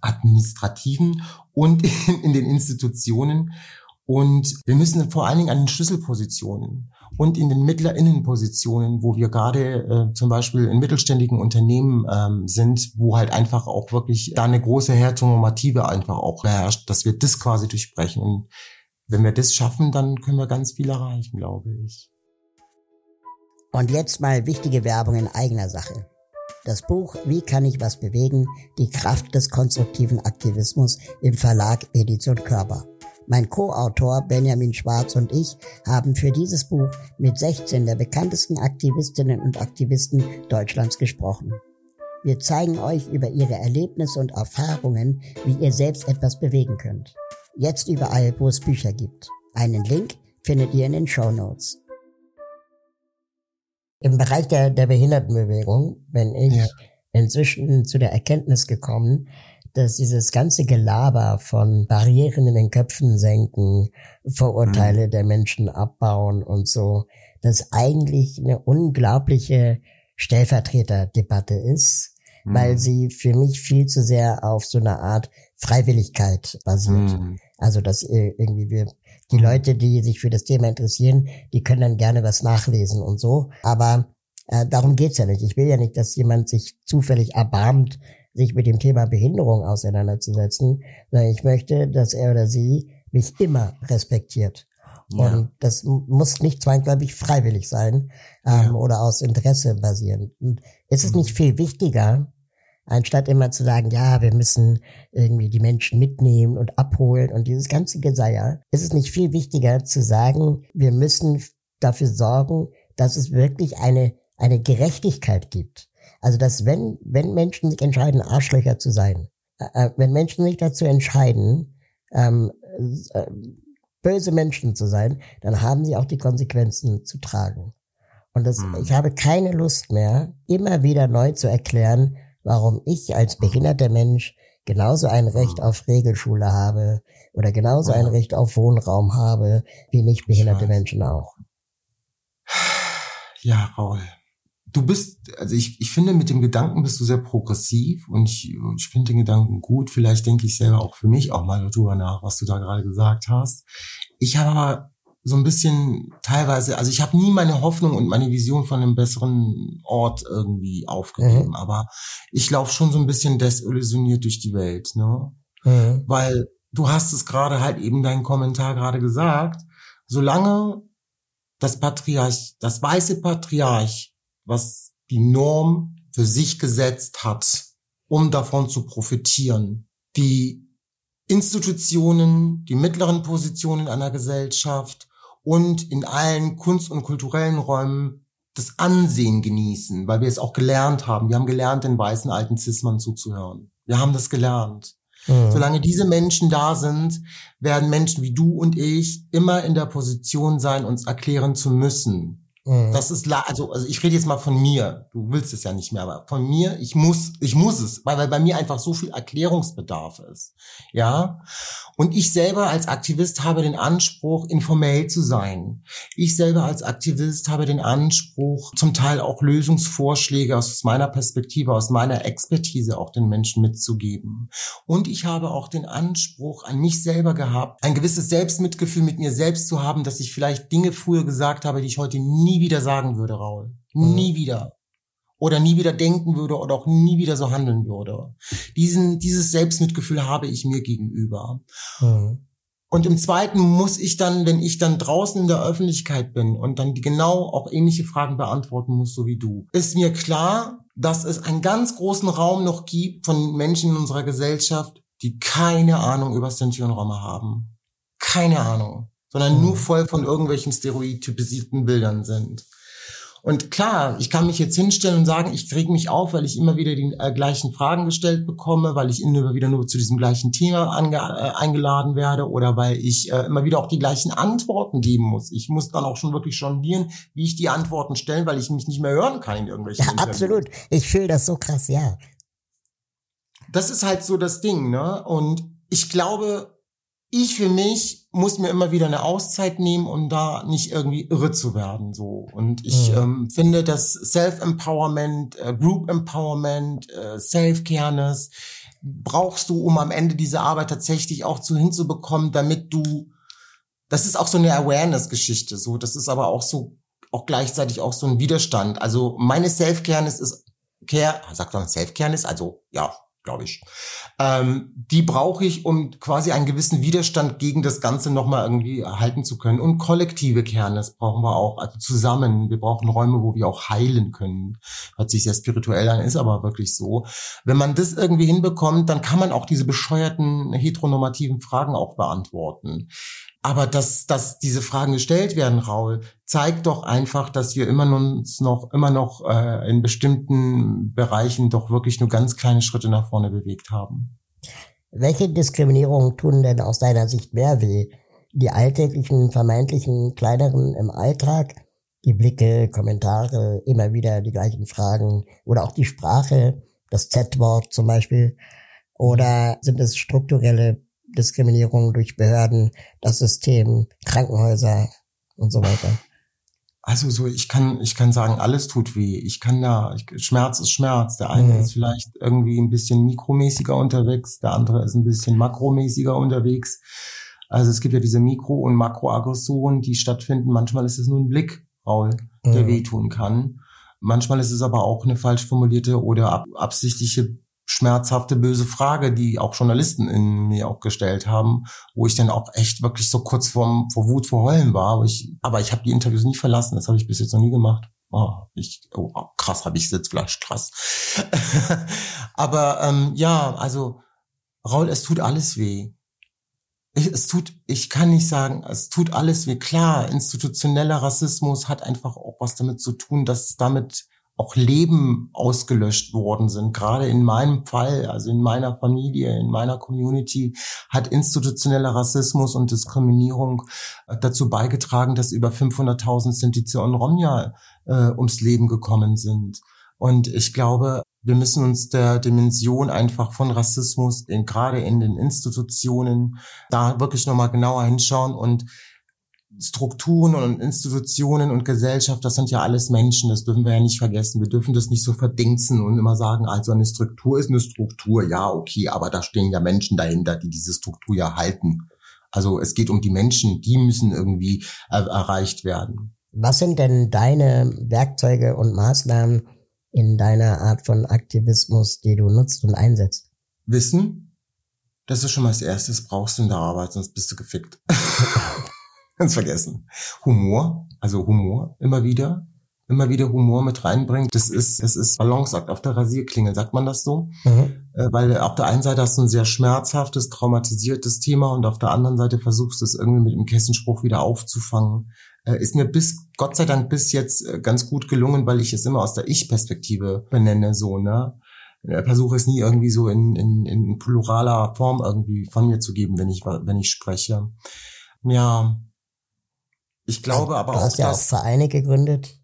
administrativen und in, in den Institutionen Und wir müssen vor allen Dingen an den Schlüsselpositionen und in den Mittlerinnenpositionen, wo wir gerade äh, zum Beispiel in mittelständigen Unternehmen ähm, sind, wo halt einfach auch wirklich da eine große Heteronormative einfach auch herrscht, dass wir das quasi durchbrechen. Und wenn wir das schaffen, dann können wir ganz viel erreichen, glaube ich. Und jetzt mal wichtige Werbung in eigener Sache. Das Buch Wie kann ich was bewegen? Die Kraft des konstruktiven Aktivismus im Verlag Edition Körper mein Co-Autor Benjamin Schwarz und ich haben für dieses Buch mit 16 der bekanntesten Aktivistinnen und Aktivisten Deutschlands gesprochen. Wir zeigen euch über ihre Erlebnisse und Erfahrungen, wie ihr selbst etwas bewegen könnt. Jetzt überall, wo es Bücher gibt. Einen Link findet ihr in den Show Notes. Im Bereich der, der Behindertenbewegung bin ich ja. inzwischen zu der Erkenntnis gekommen, dass dieses ganze Gelaber von Barrieren in den Köpfen senken, Vorurteile mhm. der Menschen abbauen und so, das eigentlich eine unglaubliche Stellvertreterdebatte ist, mhm. weil sie für mich viel zu sehr auf so einer Art Freiwilligkeit basiert. Mhm. Also dass irgendwie wir die Leute, die sich für das Thema interessieren, die können dann gerne was nachlesen und so. Aber äh, darum geht's ja nicht. Ich will ja nicht, dass jemand sich zufällig erbarmt, sich mit dem Thema Behinderung auseinanderzusetzen, sondern ich möchte, dass er oder sie mich immer respektiert. Ja. Und das muss nicht zwangsläufig freiwillig sein ähm, ja. oder aus Interesse basieren. Und ist es mhm. nicht viel wichtiger, anstatt immer zu sagen, ja, wir müssen irgendwie die Menschen mitnehmen und abholen und dieses ganze Geseier, ist es nicht viel wichtiger zu sagen, wir müssen dafür sorgen, dass es wirklich eine, eine Gerechtigkeit gibt. Also, dass wenn, wenn Menschen sich entscheiden, Arschlöcher zu sein, äh, äh, wenn Menschen sich dazu entscheiden, ähm, äh, böse Menschen zu sein, dann haben sie auch die Konsequenzen zu tragen. Und das, mhm. ich habe keine Lust mehr, immer wieder neu zu erklären, warum ich als behinderter Mensch genauso ein Recht auf Regelschule habe oder genauso ein Recht auf Wohnraum habe, wie nicht behinderte Menschen auch. Ja, Raul du bist, also ich, ich finde, mit dem Gedanken bist du sehr progressiv und ich, ich finde den Gedanken gut. Vielleicht denke ich selber auch für mich auch mal darüber nach, was du da gerade gesagt hast. Ich habe aber so ein bisschen teilweise, also ich habe nie meine Hoffnung und meine Vision von einem besseren Ort irgendwie aufgegeben, mhm. aber ich laufe schon so ein bisschen desillusioniert durch die Welt, ne? Mhm. Weil du hast es gerade halt eben deinen Kommentar gerade gesagt, solange das Patriarch, das weiße Patriarch was die Norm für sich gesetzt hat, um davon zu profitieren. Die Institutionen, die mittleren Positionen einer Gesellschaft und in allen kunst- und kulturellen Räumen das Ansehen genießen, weil wir es auch gelernt haben. Wir haben gelernt, den weißen alten Zismann zuzuhören. Wir haben das gelernt. Mhm. Solange diese Menschen da sind, werden Menschen wie du und ich immer in der Position sein, uns erklären zu müssen, Mhm. Das ist also also ich rede jetzt mal von mir. Du willst es ja nicht mehr, aber von mir, ich muss ich muss es, weil, weil bei mir einfach so viel Erklärungsbedarf ist. Ja? Und ich selber als Aktivist habe den Anspruch informell zu sein. Ich selber als Aktivist habe den Anspruch zum Teil auch Lösungsvorschläge aus meiner Perspektive, aus meiner Expertise auch den Menschen mitzugeben. Und ich habe auch den Anspruch an mich selber gehabt, ein gewisses Selbstmitgefühl mit mir selbst zu haben, dass ich vielleicht Dinge früher gesagt habe, die ich heute nie nie wieder sagen würde, Raul. Mhm. Nie wieder. Oder nie wieder denken würde oder auch nie wieder so handeln würde. Diesen, dieses Selbstmitgefühl habe ich mir gegenüber. Mhm. Und im zweiten muss ich dann, wenn ich dann draußen in der Öffentlichkeit bin und dann genau auch ähnliche Fragen beantworten muss, so wie du, ist mir klar, dass es einen ganz großen Raum noch gibt von Menschen in unserer Gesellschaft, die keine Ahnung über Sinti und Roma haben. Keine Ahnung sondern nur mhm. voll von irgendwelchen stereotypisierten Bildern sind. Und klar, ich kann mich jetzt hinstellen und sagen, ich reg mich auf, weil ich immer wieder die äh, gleichen Fragen gestellt bekomme, weil ich immer wieder nur zu diesem gleichen Thema äh, eingeladen werde oder weil ich äh, immer wieder auch die gleichen Antworten geben muss. Ich muss dann auch schon wirklich jonglieren, wie ich die Antworten stellen, weil ich mich nicht mehr hören kann in irgendwelchen Ja, absolut. Ich fühle das so krass, ja. Das ist halt so das Ding, ne? Und ich glaube, ich für mich muss mir immer wieder eine Auszeit nehmen, um da nicht irgendwie irre zu werden. So und ich mhm. ähm, finde, dass Self-Empowerment, äh, Group Empowerment, äh, Self-Careness brauchst du, um am Ende diese Arbeit tatsächlich auch zu hinzubekommen, damit du das ist auch so eine Awareness-Geschichte. So, das ist aber auch so auch gleichzeitig auch so ein Widerstand. Also meine Self-Care ist Care, sagt man Self-Care ist, also ja, glaube ich. Ähm, die brauche ich, um quasi einen gewissen Widerstand gegen das Ganze nochmal irgendwie erhalten zu können. Und kollektive Kernes brauchen wir auch, also zusammen. Wir brauchen Räume, wo wir auch heilen können. Hört sich sehr spirituell an, ist aber wirklich so. Wenn man das irgendwie hinbekommt, dann kann man auch diese bescheuerten heteronormativen Fragen auch beantworten. Aber dass, dass diese Fragen gestellt werden, Raul, zeigt doch einfach, dass wir immer uns noch, immer noch äh, in bestimmten Bereichen doch wirklich nur ganz kleine Schritte nach vorne bewegt haben. Welche Diskriminierungen tun denn aus deiner Sicht mehr weh? Die alltäglichen, vermeintlichen, kleineren im Alltag, die Blicke, Kommentare, immer wieder die gleichen Fragen oder auch die Sprache, das Z-Wort zum Beispiel? Oder sind es strukturelle Diskriminierung durch Behörden, das System, Krankenhäuser und so weiter? Also so, ich kann, ich kann sagen, alles tut weh. Ich kann da, ich, Schmerz ist Schmerz. Der eine mhm. ist vielleicht irgendwie ein bisschen mikromäßiger unterwegs, der andere ist ein bisschen makromäßiger unterwegs. Also es gibt ja diese Mikro- und Makroaggressionen, die stattfinden. Manchmal ist es nur ein Blick, Raul, der mhm. wehtun kann. Manchmal ist es aber auch eine falsch formulierte oder ab, absichtliche schmerzhafte, böse Frage, die auch Journalisten in mir auch gestellt haben, wo ich dann auch echt wirklich so kurz vorm, vor Wut, vor Heulen war. Aber ich, aber ich habe die Interviews nie verlassen. Das habe ich bis jetzt noch nie gemacht. Oh, ich, oh, krass, habe ich Sitzfleisch, krass. aber ähm, ja, also Raul, es tut alles weh. Ich, es tut, ich kann nicht sagen, es tut alles weh. Klar, institutioneller Rassismus hat einfach auch was damit zu tun, dass damit auch Leben ausgelöscht worden sind. Gerade in meinem Fall, also in meiner Familie, in meiner Community, hat institutioneller Rassismus und Diskriminierung äh, dazu beigetragen, dass über 500.000 Sintize und Romja äh, ums Leben gekommen sind. Und ich glaube, wir müssen uns der Dimension einfach von Rassismus in, gerade in den Institutionen da wirklich nochmal genauer hinschauen und Strukturen und Institutionen und Gesellschaft, das sind ja alles Menschen, das dürfen wir ja nicht vergessen. Wir dürfen das nicht so verdingsen und immer sagen, also eine Struktur ist eine Struktur, ja, okay, aber da stehen ja Menschen dahinter, die diese Struktur ja halten. Also es geht um die Menschen, die müssen irgendwie er erreicht werden. Was sind denn deine Werkzeuge und Maßnahmen in deiner Art von Aktivismus, die du nutzt und einsetzt? Wissen, das ist schon mal das Erste, das brauchst du in der Arbeit, sonst bist du gefickt. ganz vergessen. Humor, also Humor immer wieder, immer wieder Humor mit reinbringen. Das ist, das ist Balanceakt auf der Rasierklinge, sagt man das so? Mhm. Äh, weil auf der einen Seite hast du ein sehr schmerzhaftes, traumatisiertes Thema und auf der anderen Seite versuchst du es irgendwie mit dem Kessenspruch wieder aufzufangen. Äh, ist mir bis, Gott sei Dank, bis jetzt äh, ganz gut gelungen, weil ich es immer aus der Ich-Perspektive benenne, so, ne? versuche es nie irgendwie so in, in, in pluraler Form irgendwie von mir zu geben, wenn ich, wenn ich spreche. Ja, ich glaube aber du auch, hast ja auch Vereine gegründet.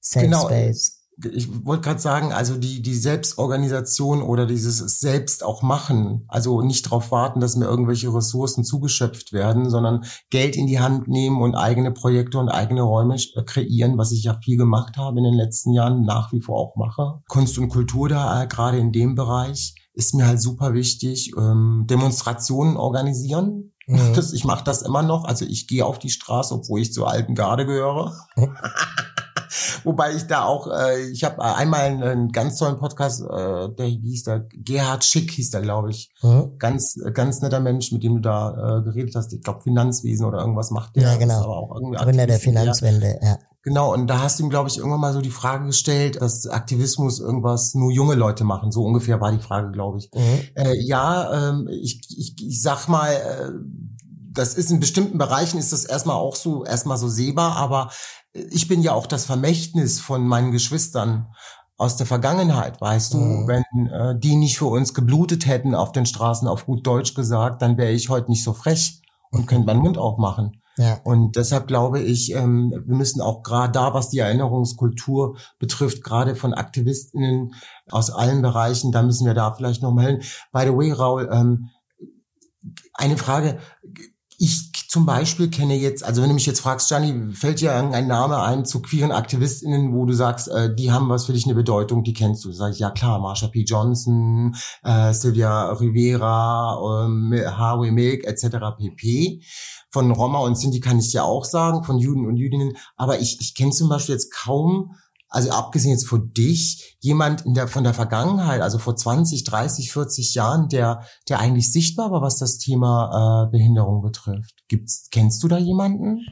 Safe genau, Space. Ich wollte gerade sagen, also die, die Selbstorganisation oder dieses Selbst auch machen, also nicht darauf warten, dass mir irgendwelche Ressourcen zugeschöpft werden, sondern Geld in die Hand nehmen und eigene Projekte und eigene Räume äh, kreieren, was ich ja viel gemacht habe in den letzten Jahren, nach wie vor auch mache. Kunst und Kultur da, äh, gerade in dem Bereich, ist mir halt super wichtig. Ähm, Demonstrationen organisieren, Mhm. Das, ich mache das immer noch. Also ich gehe auf die Straße, obwohl ich zur alten Garde gehöre. Mhm. Wobei ich da auch, äh, ich habe einmal einen, einen, ganz tollen Podcast, äh, der hieß da, Gerhard Schick hieß da, glaube ich. Mhm. Ganz, ganz netter Mensch, mit dem du da äh, geredet hast. Ich glaube Finanzwesen oder irgendwas macht der. Ja, genau. Aber auch Gründer der Finanzwende, ja. Genau, und da hast du ihm, glaube ich, irgendwann mal so die Frage gestellt, dass Aktivismus irgendwas nur junge Leute machen. So ungefähr war die Frage, glaube ich. Mhm. Äh, ja, ähm, ich, ich, ich sag mal, äh, das ist in bestimmten Bereichen ist das erstmal auch so, erstmal so sehbar, aber ich bin ja auch das Vermächtnis von meinen Geschwistern aus der Vergangenheit, weißt du, mhm. wenn äh, die nicht für uns geblutet hätten auf den Straßen, auf gut Deutsch gesagt, dann wäre ich heute nicht so frech und könnte meinen Mund aufmachen. Ja. Und deshalb glaube ich, ähm, wir müssen auch gerade da, was die Erinnerungskultur betrifft, gerade von Aktivistinnen aus allen Bereichen, da müssen wir da vielleicht noch mal hin. By the way, Raul, ähm, eine Frage. Ich zum Beispiel kenne jetzt, also wenn du mich jetzt fragst, Gianni, fällt dir irgendein Name ein zu queeren AktivistInnen, wo du sagst, äh, die haben was für dich eine Bedeutung, die kennst du? Sag ich, ja klar, Marsha P. Johnson, äh, Sylvia Rivera, ähm, Harvey Milk etc. pp. Von Roma und Sinti kann ich ja auch sagen, von Juden und Jüdinnen. Aber ich, ich kenne zum Beispiel jetzt kaum also abgesehen jetzt von dich, jemand in der, von der Vergangenheit, also vor 20, 30, 40 Jahren, der, der eigentlich sichtbar war, was das Thema äh, Behinderung betrifft. Gibt's, kennst du da jemanden?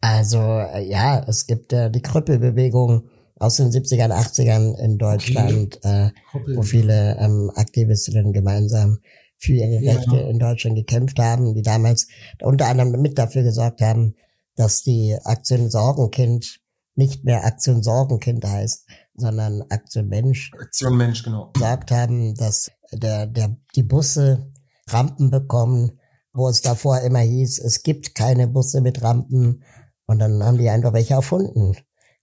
Also, äh, ja, es gibt äh, die Krüppelbewegung aus den 70ern, 80ern in Deutschland, okay. äh, wo viele ähm, Aktivistinnen gemeinsam für ihre Rechte ja. in Deutschland gekämpft haben, die damals unter anderem mit dafür gesorgt haben, dass die Aktion Sorgenkind nicht mehr Aktion Sorgenkind heißt, sondern Aktion Mensch. Aktion Mensch, genau. Gesagt haben, dass der, der, die Busse Rampen bekommen, wo es davor immer hieß, es gibt keine Busse mit Rampen. Und dann haben die einfach welche erfunden.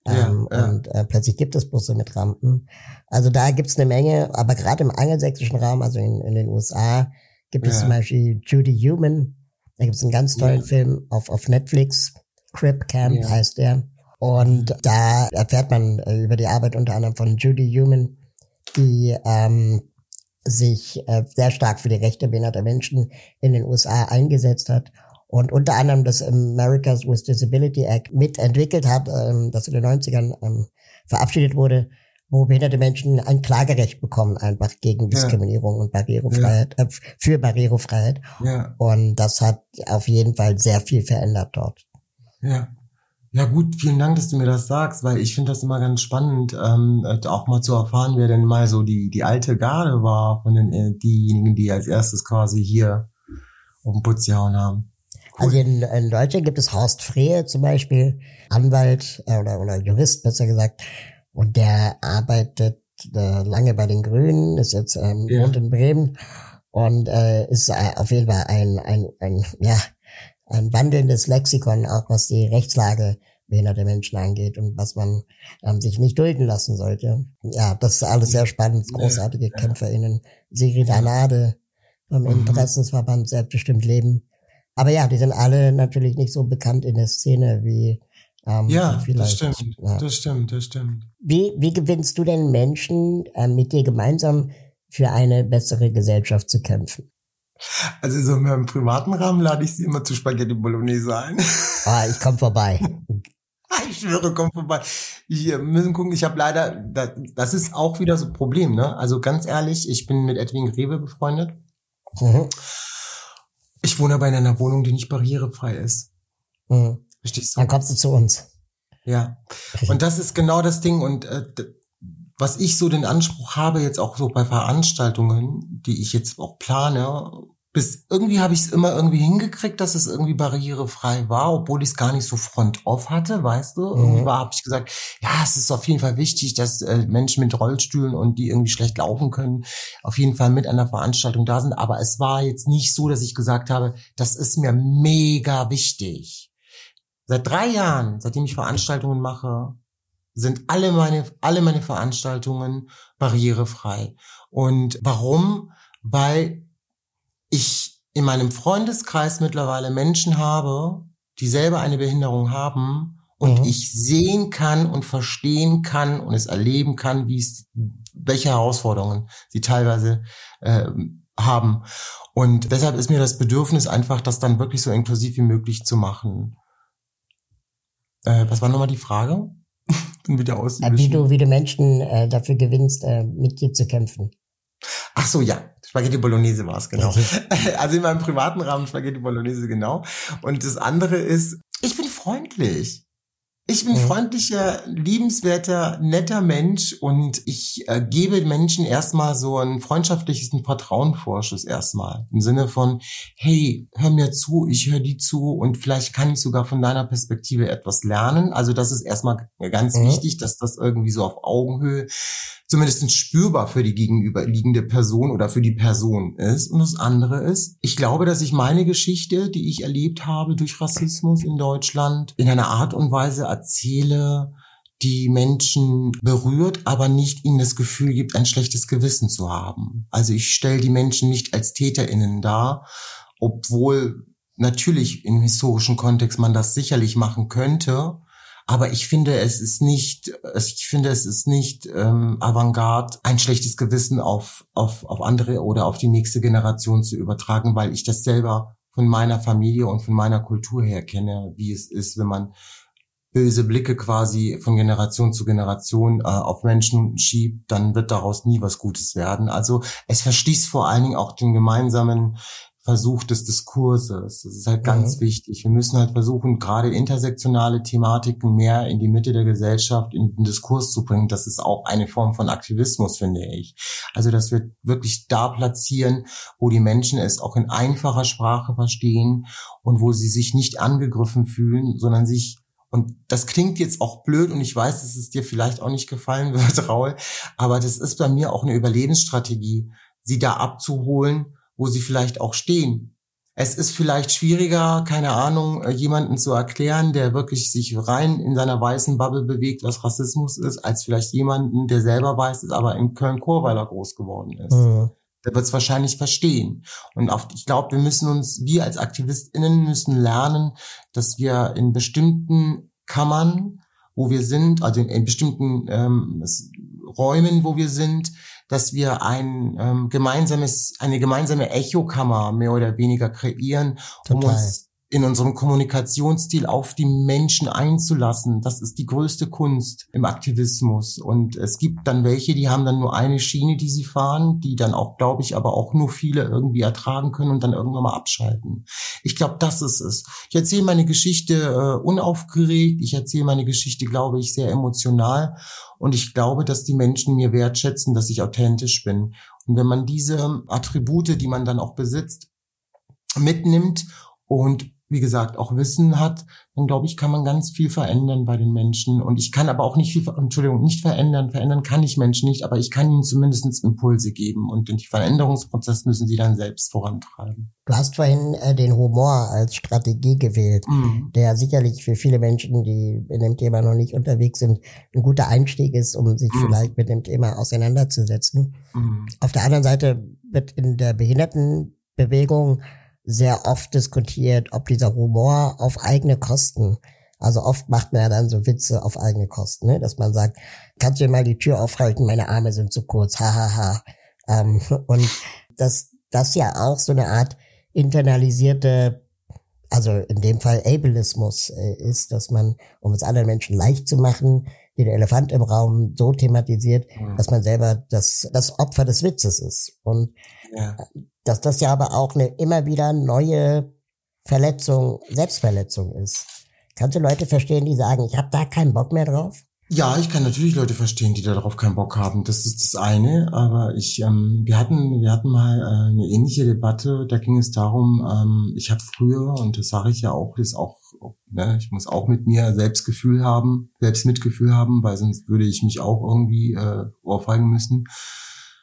Ja, ähm, ja. Und äh, plötzlich gibt es Busse mit Rampen. Also da gibt's eine Menge, aber gerade im angelsächsischen Raum, also in, in den USA, gibt ja. es zum Beispiel Judy Human. Da gibt's einen ganz tollen Film auf, auf Netflix. Crip Camp heißt der. Und da erfährt man äh, über die Arbeit unter anderem von Judy Human, die ähm, sich äh, sehr stark für die Rechte behinderter Menschen in den USA eingesetzt hat und unter anderem das Americas with Disability Act mitentwickelt hat, ähm, das in den 90ern ähm, verabschiedet wurde, wo behinderte Menschen ein Klagerecht bekommen, einfach gegen Diskriminierung ja. und Barrierefreiheit, ja. äh, für Barrierefreiheit. Ja. Und das hat auf jeden Fall sehr viel verändert dort. Ja. Ja gut, vielen Dank, dass du mir das sagst, weil ich finde das immer ganz spannend, ähm, äh, auch mal zu erfahren, wer denn mal so die die alte Garde war von den äh, diejenigen, die als erstes quasi hier auf den Putz gehauen haben. Cool. Also in, in Deutschland gibt es Horst Frehe zum Beispiel, Anwalt äh, oder, oder Jurist besser gesagt, und der arbeitet äh, lange bei den Grünen, ist jetzt ähm, ja. in Bremen und äh, ist äh, auf jeden Fall ein, ein, ein ja ein wandelndes Lexikon, auch was die Rechtslage behinderter Menschen angeht und was man ähm, sich nicht dulden lassen sollte. Ja, das ist alles sehr spannend, großartige ja, KämpferInnen. Sigrid Anade vom mhm. Interessensverband Selbstbestimmt Leben. Aber ja, die sind alle natürlich nicht so bekannt in der Szene wie ähm, ja, das stimmt, ja. das stimmt, das stimmt. Wie, wie gewinnst du denn Menschen, äh, mit dir gemeinsam für eine bessere Gesellschaft zu kämpfen? Also so in meinem privaten Rahmen lade ich sie immer zu Spaghetti Bolognese ein. Ah, ich komme vorbei. Ich schwöre, komm vorbei. Wir müssen gucken, ich habe leider, das, das ist auch wieder so ein Problem, ne? Also ganz ehrlich, ich bin mit Edwin Rewe befreundet. Mhm. Ich wohne aber in einer Wohnung, die nicht barrierefrei ist. Mhm. Verstehst du? Dann kommst du zu uns. Ja. Und das ist genau das Ding. Und äh, was ich so den Anspruch habe, jetzt auch so bei Veranstaltungen, die ich jetzt auch plane, bis irgendwie habe ich es immer irgendwie hingekriegt, dass es irgendwie barrierefrei war, obwohl ich es gar nicht so front off hatte, weißt du? Mhm. Irgendwie habe ich gesagt, ja, es ist auf jeden Fall wichtig, dass äh, Menschen mit Rollstühlen und die irgendwie schlecht laufen können, auf jeden Fall mit der Veranstaltung da sind. Aber es war jetzt nicht so, dass ich gesagt habe, das ist mir mega wichtig. Seit drei Jahren, seitdem ich Veranstaltungen mache, sind alle meine, alle meine Veranstaltungen barrierefrei. Und warum? Weil ich in meinem Freundeskreis mittlerweile Menschen habe, die selber eine Behinderung haben und mhm. ich sehen kann und verstehen kann und es erleben kann, wie es, welche Herausforderungen sie teilweise äh, haben. Und deshalb ist mir das Bedürfnis einfach, das dann wirklich so inklusiv wie möglich zu machen. Äh, was war nochmal die Frage? Aus. Äh, wie du, wie du Menschen äh, dafür gewinnst, äh, mit dir zu kämpfen. Ach so, ja. Spaghetti Bolognese war es, genau. Also in meinem privaten Rahmen Spaghetti Bolognese, genau. Und das andere ist, ich bin freundlich. Ich bin mhm. freundlicher, liebenswerter, netter Mensch und ich äh, gebe Menschen erstmal so ein freundschaftliches Vertrauenvorschuss erstmal. Im Sinne von, hey, hör mir zu, ich höre die zu und vielleicht kann ich sogar von deiner Perspektive etwas lernen. Also das ist erstmal ganz mhm. wichtig, dass das irgendwie so auf Augenhöhe zumindest spürbar für die gegenüberliegende Person oder für die Person ist. Und das andere ist, ich glaube, dass ich meine Geschichte, die ich erlebt habe durch Rassismus in Deutschland, in einer Art und Weise erzähle, die Menschen berührt, aber nicht ihnen das Gefühl gibt, ein schlechtes Gewissen zu haben. Also ich stelle die Menschen nicht als TäterInnen dar, obwohl natürlich im historischen Kontext man das sicherlich machen könnte. Aber ich finde, es ist nicht, ich finde, es ist nicht ähm, Avantgarde, ein schlechtes Gewissen auf, auf, auf andere oder auf die nächste Generation zu übertragen, weil ich das selber von meiner Familie und von meiner Kultur her kenne, wie es ist, wenn man böse Blicke quasi von Generation zu Generation äh, auf Menschen schiebt, dann wird daraus nie was Gutes werden. Also es verschließt vor allen Dingen auch den gemeinsamen Versuch des Diskurses. Das ist halt ganz mhm. wichtig. Wir müssen halt versuchen, gerade intersektionale Thematiken mehr in die Mitte der Gesellschaft, in den Diskurs zu bringen. Das ist auch eine Form von Aktivismus, finde ich. Also, dass wir wirklich da platzieren, wo die Menschen es auch in einfacher Sprache verstehen und wo sie sich nicht angegriffen fühlen, sondern sich und das klingt jetzt auch blöd und ich weiß, dass es dir vielleicht auch nicht gefallen wird, Raul, aber das ist bei mir auch eine Überlebensstrategie, sie da abzuholen, wo sie vielleicht auch stehen. Es ist vielleicht schwieriger, keine Ahnung, äh, jemanden zu erklären, der wirklich sich rein in seiner weißen Bubble bewegt, was Rassismus ist, als vielleicht jemanden, der selber weiß ist, aber in Köln-Chorweiler groß geworden ist. Mhm. Der wird es wahrscheinlich verstehen. Und auf, ich glaube, wir müssen uns, wir als AktivistInnen müssen lernen, dass wir in bestimmten Kammern, wo wir sind, also in, in bestimmten ähm, Räumen, wo wir sind, dass wir ein ähm, gemeinsames, eine gemeinsame Echokammer mehr oder weniger kreieren, Total. um uns in unserem Kommunikationsstil auf die Menschen einzulassen. Das ist die größte Kunst im Aktivismus. Und es gibt dann welche, die haben dann nur eine Schiene, die sie fahren, die dann auch, glaube ich, aber auch nur viele irgendwie ertragen können und dann irgendwann mal abschalten. Ich glaube, das ist es. Ich erzähle meine Geschichte äh, unaufgeregt. Ich erzähle meine Geschichte, glaube ich, sehr emotional. Und ich glaube, dass die Menschen mir wertschätzen, dass ich authentisch bin. Und wenn man diese Attribute, die man dann auch besitzt, mitnimmt und wie gesagt, auch Wissen hat, dann glaube ich, kann man ganz viel verändern bei den Menschen. Und ich kann aber auch nicht viel, Entschuldigung, nicht verändern. Verändern kann ich Menschen nicht, aber ich kann ihnen zumindest Impulse geben. Und den Veränderungsprozess müssen sie dann selbst vorantreiben. Du hast vorhin äh, den Humor als Strategie gewählt, mhm. der sicherlich für viele Menschen, die in dem Thema noch nicht unterwegs sind, ein guter Einstieg ist, um sich mhm. vielleicht mit dem Thema auseinanderzusetzen. Mhm. Auf der anderen Seite wird in der Behindertenbewegung sehr oft diskutiert, ob dieser Humor auf eigene Kosten, also oft macht man ja dann so Witze auf eigene Kosten, ne? dass man sagt, kannst du mir mal die Tür aufhalten, meine Arme sind zu kurz, hahaha. Ha, ha. ähm, und dass das ja auch so eine Art internalisierte, also in dem Fall Ableismus äh, ist, dass man, um es anderen Menschen leicht zu machen, den Elefant im Raum so thematisiert, mhm. dass man selber das, das Opfer des Witzes ist. Und ja dass das ja aber auch eine immer wieder neue Verletzung, Selbstverletzung ist. Kannst du Leute verstehen, die sagen, ich habe da keinen Bock mehr drauf? Ja, ich kann natürlich Leute verstehen, die darauf keinen Bock haben. Das ist das eine. Aber ich, ähm, wir hatten, wir hatten mal äh, eine ähnliche Debatte. Da ging es darum, ähm, ich habe früher und das sage ich ja auch, das auch, ne, ich muss auch mit mir Selbstgefühl haben, Selbstmitgefühl haben, weil sonst würde ich mich auch irgendwie äh, ohrfeigen müssen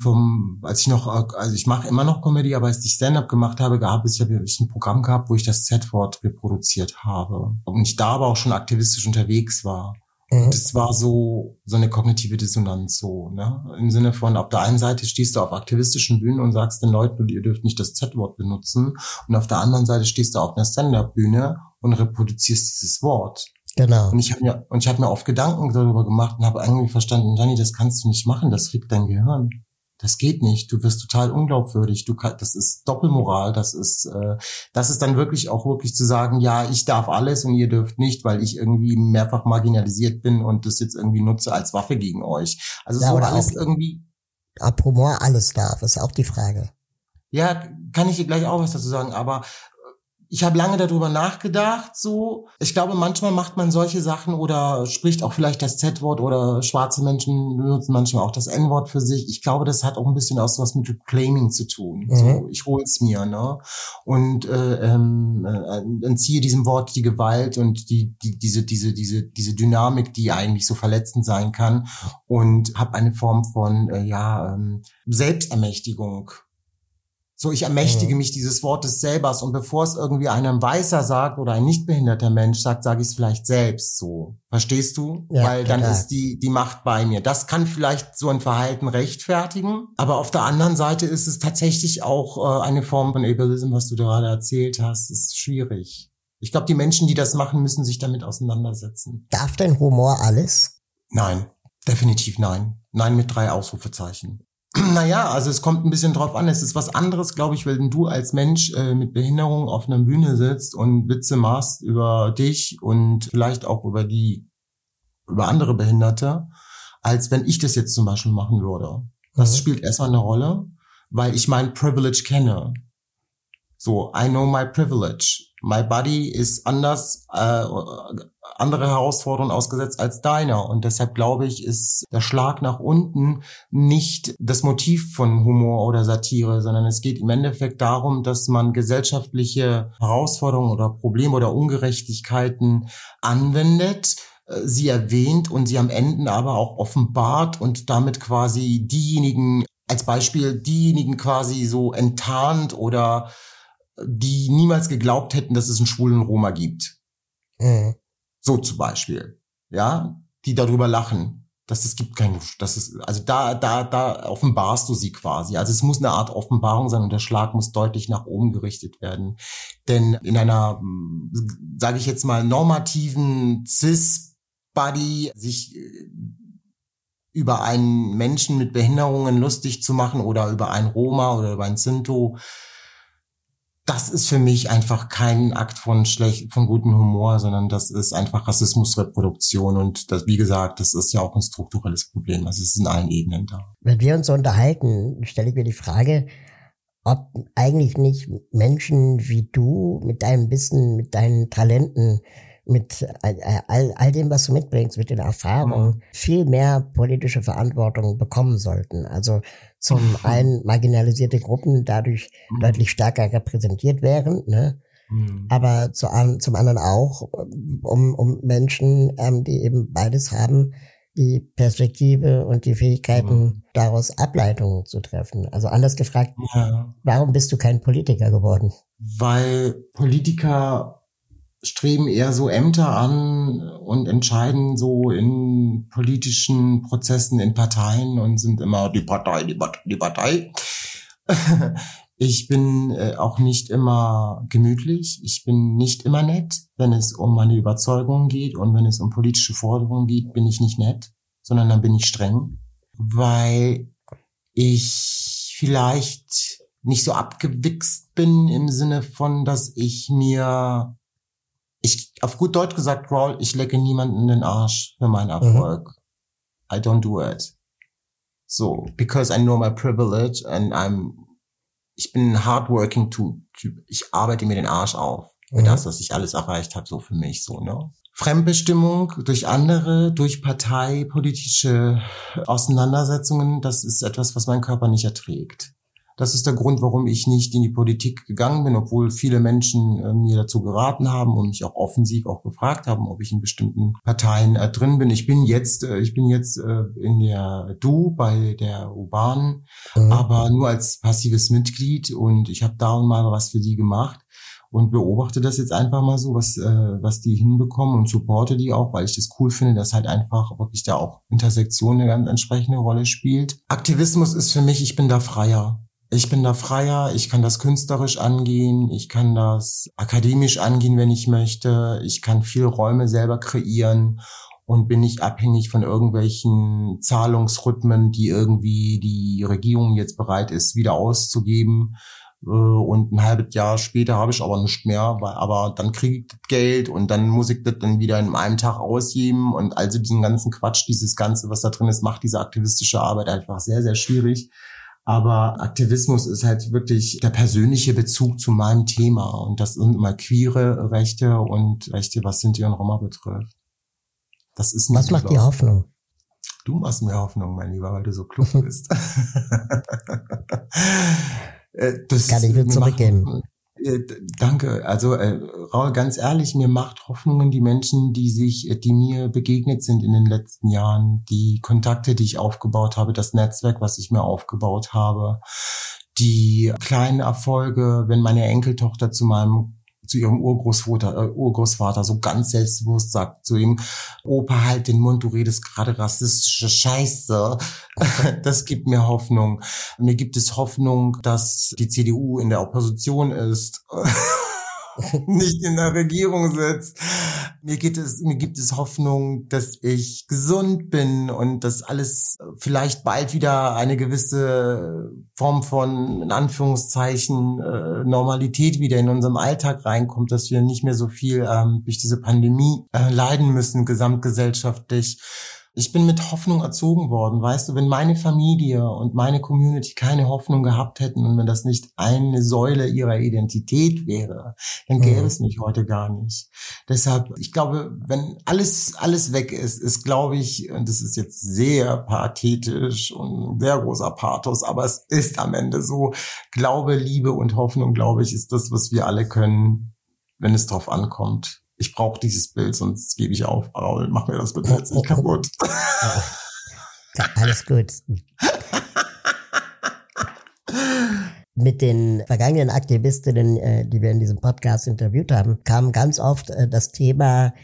vom, als ich noch, also ich mache immer noch Comedy, aber als ich Stand-up gemacht habe, gab es, ich habe ein Programm gehabt, wo ich das Z-Wort reproduziert habe. Und ich da aber auch schon aktivistisch unterwegs war. Mhm. Das war so, so eine kognitive Dissonanz so, ne? Im Sinne von, auf der einen Seite stehst du auf aktivistischen Bühnen und sagst den Leuten, ihr dürft nicht das Z-Wort benutzen. Und auf der anderen Seite stehst du auf einer Stand-up-Bühne und reproduzierst dieses Wort. Genau. Und ich habe mir, und ich habe mir oft Gedanken darüber gemacht und habe irgendwie verstanden, Johnny, das kannst du nicht machen, das fickt dein Gehirn das geht nicht, du wirst total unglaubwürdig, du kann, das ist Doppelmoral, das ist, äh, das ist dann wirklich auch wirklich zu sagen, ja, ich darf alles und ihr dürft nicht, weil ich irgendwie mehrfach marginalisiert bin und das jetzt irgendwie nutze als Waffe gegen euch. Also ja, so alles irgendwie. Humor alles darf, ist auch die Frage. Ja, kann ich dir gleich auch was dazu sagen, aber ich habe lange darüber nachgedacht, so. Ich glaube, manchmal macht man solche Sachen oder spricht auch vielleicht das Z-Wort oder schwarze Menschen benutzen manchmal auch das N-Wort für sich. Ich glaube, das hat auch ein bisschen aus was mit Reclaiming zu tun. Mhm. So, ich hol's mir, ne? Und äh, ähm, äh, entziehe diesem Wort die Gewalt und die, die diese diese diese diese Dynamik, die eigentlich so verletzend sein kann und habe eine Form von äh, ja ähm, Selbstermächtigung So, ich ermächtige mhm. mich dieses Wortes selber und bevor es irgendwie einem Weißer sagt oder ein nicht behinderter Mensch sagt, sage ich es vielleicht selbst so. Verstehst du? Ja, Weil dann ist die, die Macht bei mir. Das kann vielleicht so ein Verhalten rechtfertigen, aber auf der anderen Seite ist es tatsächlich auch äh, eine Form von Ableism, was du gerade erzählt hast. Das ist schwierig. Ich glaube, die Menschen, die das machen, müssen sich damit auseinandersetzen. Darf dein Humor alles? Nein, definitiv nein. Nein mit drei Ausrufezeichen. Naja, also es kommt ein bisschen drauf an. Es ist was anderes, glaube ich, wenn du als Mensch äh, mit Behinderung auf einer Bühne sitzt und Witze machst über dich und vielleicht auch über die, über andere Behinderte, als wenn ich das jetzt zum Beispiel machen würde. Das mhm. spielt erstmal eine Rolle, weil ich mein Privilege kenne. So, I know my privilege. My body ist anders, äh, andere Herausforderungen ausgesetzt als deiner. Und deshalb glaube ich, ist der Schlag nach unten nicht das Motiv von Humor oder Satire, sondern es geht im Endeffekt darum, dass man gesellschaftliche Herausforderungen oder Probleme oder Ungerechtigkeiten anwendet äh, sie erwähnt und sie am Ende aber auch offenbart und damit quasi diejenigen, als Beispiel diejenigen quasi so enttarnt oder die niemals geglaubt hätten, dass es einen schwulen Roma gibt. Mhm. So zum Beispiel. Ja, die darüber lachen. Dass es gibt keine, das ist, also da, da, da offenbarst du sie quasi. Also es muss eine Art Offenbarung sein und der Schlag muss deutlich nach oben gerichtet werden. Denn in einer, sage ich jetzt mal, normativen Cis-Body sich äh, über einen Menschen mit Behinderungen lustig zu machen oder über einen Roma oder über einen Sinto, das ist für mich einfach kein Akt von schlecht, von gutem Humor, sondern das ist einfach Rassismusreproduktion und das, wie gesagt, das ist ja auch ein strukturelles Problem. Also es ist in allen Ebenen da. Wenn wir uns so unterhalten, stelle ich mir die Frage, ob eigentlich nicht Menschen wie du mit deinem Wissen, mit deinen Talenten mit all, all dem, was du mitbringst, mit den Erfahrungen, mhm. viel mehr politische Verantwortung bekommen sollten. Also zum mhm. einen marginalisierte Gruppen dadurch mhm. deutlich stärker repräsentiert wären, ne? Aber zu, zum anderen auch um, um Menschen, ähm, die eben beides haben, die Perspektive und die Fähigkeiten, daraus Ableitungen zu treffen. Also anders gefragt, ja. warum bist du kein Politiker geworden? Weil Politiker streben eher so Ämter an und entscheiden so in politischen Prozessen in Parteien und sind immer die Partei, die Partei, die Partei. Ich bin äh, auch nicht immer gemütlich. Ich bin nicht immer nett. Wenn es um meine Überzeugungen geht und wenn es um politische Forderungen geht, bin ich nicht nett, sondern dann bin ich streng, weil ich vielleicht nicht so abgewichst bin im Sinne von, dass ich mir auf gut Deutsch gesagt, Rawl, ich lecke niemanden in den Arsch für meinen mhm. Erfolg. Mhm. I don't do it. So, because I know my privilege and I'm, ich bin ein hardworking Typ. Ich arbeite mir den Arsch auf. Für mhm. das, was ich alles erreicht habe, so für mich, so, ne? Fremdbestimmung durch andere, durch parteipolitische Auseinandersetzungen, das ist etwas, was mein Körper nicht erträgt. Das ist der Grund, warum ich nicht in die Politik gegangen bin, obwohl viele Menschen äh, mir dazu geraten haben und mich auch offensiv auch gefragt haben, ob ich in bestimmten Parteien äh, drin bin. Ich bin jetzt, äh, ich bin jetzt äh, in der Du bei der Urban, mhm. aber nur als passives Mitglied und ich habe da und mal was für die gemacht und beobachte das jetzt einfach mal so, was, äh, was die hinbekommen und supporte die auch, weil ich das cool finde, dass halt einfach wirklich da auch Intersektion eine ganz entsprechende Rolle spielt. Aktivismus ist für mich, ich bin da freier ich bin da freier, ich kann das künstlerisch angehen, ich kann das akademisch angehen, wenn ich möchte, ich kann viel Räume selber kreieren und bin nicht abhängig von irgendwelchen Zahlungsrhythmen, die irgendwie die Regierung jetzt bereit ist, wieder auszugeben. Äh, und ein halbes Jahr später habe ich aber nicht mehr, aber dann kriege ich das Geld und dann muss ich das dann wieder in einem Tag ausgeben und also diesen ganzen Quatsch, dieses Ganze, was da drin ist, macht diese aktivistische Arbeit einfach sehr, sehr schwierig. Aber Aktivismus ist halt wirklich der persönliche Bezug zu meinem Thema. Und das sind immer queere Rechte und Rechte, was Sinti und Roma betrifft. Das ist nicht Was macht die Hoffnung? Du machst mir Hoffnung, mein Lieber, weil du so klug bist. Äh, das Kann ich dir zurückgeben. Äh, danke. Also äh, Raul, ganz ehrlich, mir macht Hoffnungen die Menschen, die sich, äh, die mir begegnet sind in den letzten Jahren, die Kontakte, die ich aufgebaut habe, das Netzwerk, was ich mir aufgebaut habe, die kleinen Erfolge, wenn meine Enkeltochter zu meinem zu ihrem Urgroßvater, äh, Urgroßvater so ganz selbstbewusst sagt zu ihm, Opa, halt den Mund, du redest gerade rassistische Scheiße. das gibt mir Hoffnung. Mir gibt es Hoffnung, dass die CDU in der Opposition ist. nicht in der Regierung sitzt. Mir geht es, mir gibt es Hoffnung, dass ich gesund bin und dass alles vielleicht bald wieder eine gewisse Form von, in Anführungszeichen, äh, Normalität wieder in unserem Alltag reinkommt, dass wir nicht mehr so viel ähm, durch diese Pandemie äh, leiden müssen, gesamtgesellschaftlich ich bin mit Hoffnung erzogen worden. Weißt du, wenn meine Familie und meine Community keine Hoffnung gehabt hätten und wenn das nicht eine Säule ihrer Identität wäre, dann gäbe mhm. es mich heute gar nicht. Deshalb, ich glaube, wenn alles, alles weg ist, ist, glaube ich, und das ist jetzt sehr pathetisch und sehr großer Pathos, aber es ist am Ende so, Glaube, Liebe und Hoffnung, glaube ich, ist das, was wir alle können, wenn es drauf ankommt ich brauche dieses Bild, sonst gebe ich auf. Raul, mach mir das bitte jetzt nicht kaputt. Ja, alles gut. Mit den vergangenen Aktivistinnen, äh, die wir in diesem Podcast interviewt haben, kam ganz oft äh, das Thema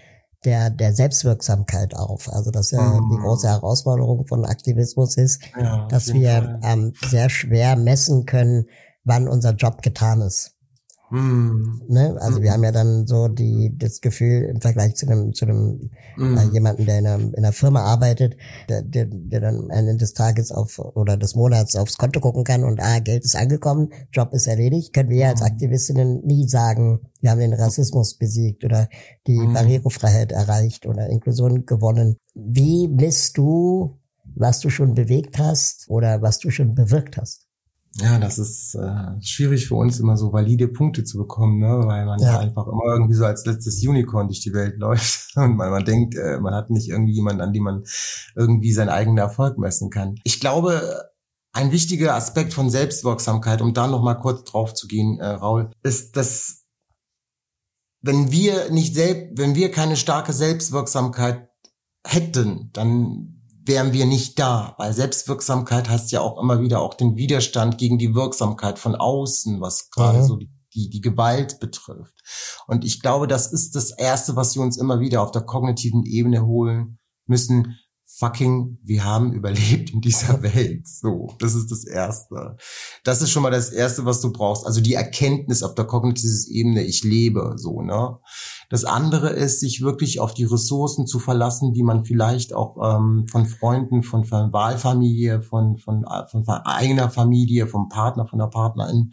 der, der Selbstwirksamkeit auf. Also dass ja mhm. die große Herausforderung von Aktivismus ist, ja, dass wir ähm, sehr schwer messen können, wann unser Job getan ist. Mm. Ne? Also mm. wir haben ja dann so die das Gefühl im Vergleich zu einem zu einem mm. äh, jemanden, der in einer, in einer Firma arbeitet, der, der, der dann am Ende des Tages auf oder des Monats aufs Konto gucken kann und ah Geld ist angekommen, Job ist erledigt, können wir ja als. Aktivistinnen nie sagen, wir haben den Rassismus besiegt oder die. Barrierefreiheit erreicht oder Inklusion gewonnen. Wie misst du, was du schon bewegt hast oder was du schon bewirkt hast? Ja, das ist äh, schwierig für uns immer so valide Punkte zu bekommen, ne? weil man ja. einfach immer irgendwie so als letztes Unicorn durch die Welt läuft und weil man denkt, äh, man hat nicht irgendwie jemanden, an dem man irgendwie seinen eigenen Erfolg messen kann. Ich glaube, ein wichtiger Aspekt von Selbstwirksamkeit, um da noch mal kurz drauf zu gehen, äh, Raul, ist, dass wenn wir nicht selbst, wenn wir keine starke Selbstwirksamkeit hätten, dann wären wir nicht da, weil Selbstwirksamkeit heißt ja auch immer wieder auch den Widerstand gegen die Wirksamkeit von außen, was gerade mhm. so die, die, die Gewalt betrifft. Und ich glaube, das ist das Erste, was wir uns immer wieder auf der kognitiven Ebene holen müssen, fucking, wir haben überlebt in dieser Welt. So, das ist das Erste. Das ist schon mal das Erste, was du brauchst. Also die Erkenntnis auf der kognitiven Ebene, ich lebe, so, ne? Das andere ist, sich wirklich auf die Ressourcen zu verlassen, die man vielleicht auch ähm, von Freunden, von, von Wahlfamilie, von, von, von, von eigener Familie, vom Partner, von der Partnerin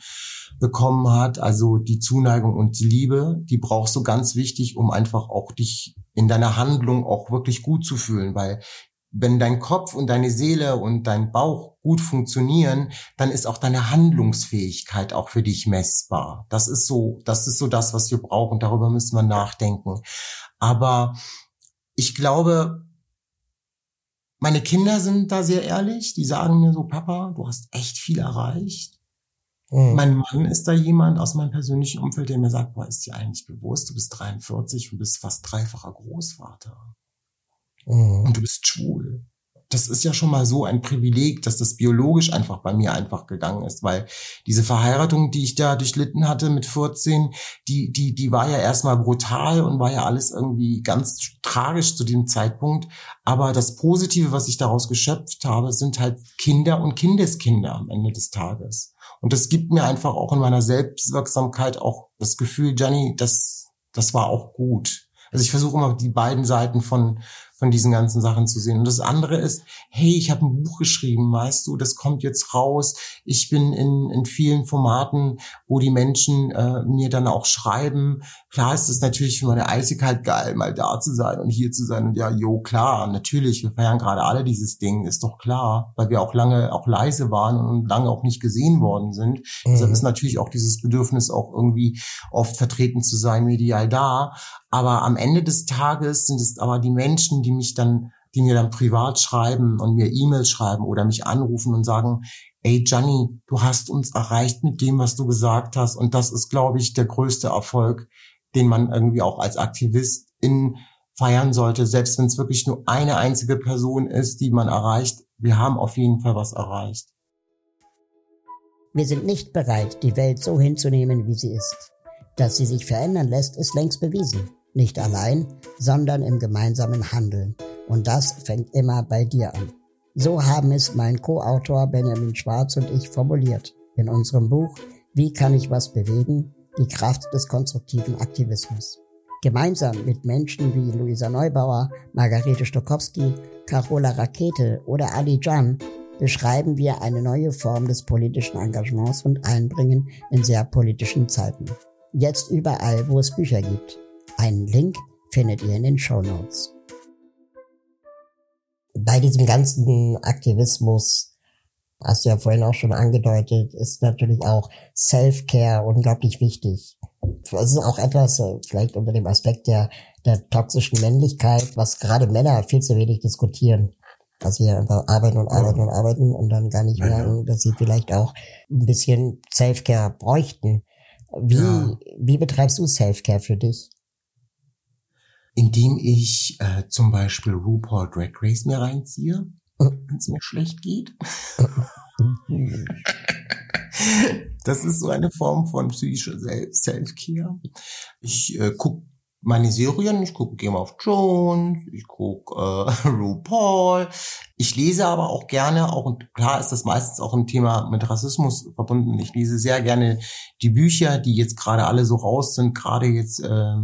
bekommen hat. Also die Zuneigung und die Liebe, die brauchst du ganz wichtig, um einfach auch dich in deiner Handlung auch wirklich gut zu fühlen, weil wenn dein Kopf und deine Seele und dein Bauch gut funktionieren, dann ist auch deine Handlungsfähigkeit auch für dich messbar. Das ist so, das ist so das, was wir brauchen. Darüber müssen wir nachdenken. Aber ich glaube, meine Kinder sind da sehr ehrlich. Die sagen mir so, Papa, du hast echt viel erreicht. Mhm. Mein Mann ist da jemand aus meinem persönlichen Umfeld, der mir sagt, boah, ist dir eigentlich bewusst, du bist 43 und bist fast dreifacher Großvater. Mhm. Und du bist schwul. Das ist ja schon mal so ein Privileg, dass das biologisch einfach bei mir einfach gegangen ist, weil diese Verheiratung, die ich da durchlitten hatte mit 14, die, die, die war ja erstmal brutal und war ja alles irgendwie ganz tragisch zu dem Zeitpunkt. Aber das Positive, was ich daraus geschöpft habe, sind halt Kinder und Kindeskinder am Ende des Tages. Und das gibt mir einfach auch in meiner Selbstwirksamkeit auch das Gefühl, Gianni, das, das war auch gut. Also ich versuche immer die beiden Seiten von, von diesen ganzen Sachen zu sehen. Und das andere ist, hey, ich habe ein Buch geschrieben, weißt du, das kommt jetzt raus. Ich bin in, in vielen Formaten, wo die Menschen äh, mir dann auch schreiben. Klar ist es natürlich für meine Eisigkeit geil, mal da zu sein und hier zu sein. Und ja, jo, klar, natürlich, wir feiern gerade alle dieses Ding, ist doch klar, weil wir auch lange auch leise waren und lange auch nicht gesehen worden sind. Mhm. Deshalb ist natürlich auch dieses Bedürfnis auch irgendwie oft vertreten zu sein, medial da. Aber am Ende des Tages sind es aber die Menschen, die mich dann, die mir dann privat schreiben und mir E-Mails schreiben oder mich anrufen und sagen, ey Gianni, du hast uns erreicht mit dem, was du gesagt hast. Und das ist, glaube ich, der größte Erfolg, den man irgendwie auch als Aktivist in feiern sollte, selbst wenn es wirklich nur eine einzige Person ist, die man erreicht. Wir haben auf jeden Fall was erreicht. Wir sind nicht bereit, die Welt so hinzunehmen, wie sie ist. Dass sie sich verändern lässt, ist längst bewiesen. Nicht allein, sondern im gemeinsamen Handeln. Und das fängt immer bei dir an. So haben es mein Co-Autor Benjamin Schwarz und ich formuliert in unserem Buch Wie kann ich was bewegen? Die Kraft des konstruktiven Aktivismus. Gemeinsam mit Menschen wie Luisa Neubauer, Margarete Stokowski, Carola Rakete oder Ali Jan beschreiben wir eine neue Form des politischen Engagements und Einbringen in sehr politischen Zeiten. Jetzt überall, wo es Bücher gibt. Einen Link findet ihr in den Show Notes. Bei diesem ganzen Aktivismus, hast du ja vorhin auch schon angedeutet, ist natürlich auch Self-Care unglaublich wichtig. Das ist auch etwas, äh, vielleicht unter dem Aspekt der, der toxischen Männlichkeit, was gerade Männer viel zu wenig diskutieren. Dass wir einfach arbeiten und arbeiten und arbeiten und dann gar nicht merken, dass sie vielleicht auch ein bisschen Self-Care bräuchten. Wie, ja. wie betreibst du Self-Care für dich? Indem ich äh, zum Beispiel RuPaul Drag Race mir reinziehe, wenn es mir schlecht geht. Das ist so eine Form von psychischer Self-Care. Ich äh, gucke meine Serien, ich gucke Game of Thrones, ich gucke äh, RuPaul. Ich lese aber auch gerne, auch und klar ist das meistens auch ein Thema mit Rassismus verbunden. Ich lese sehr gerne die Bücher, die jetzt gerade alle so raus sind, gerade jetzt äh,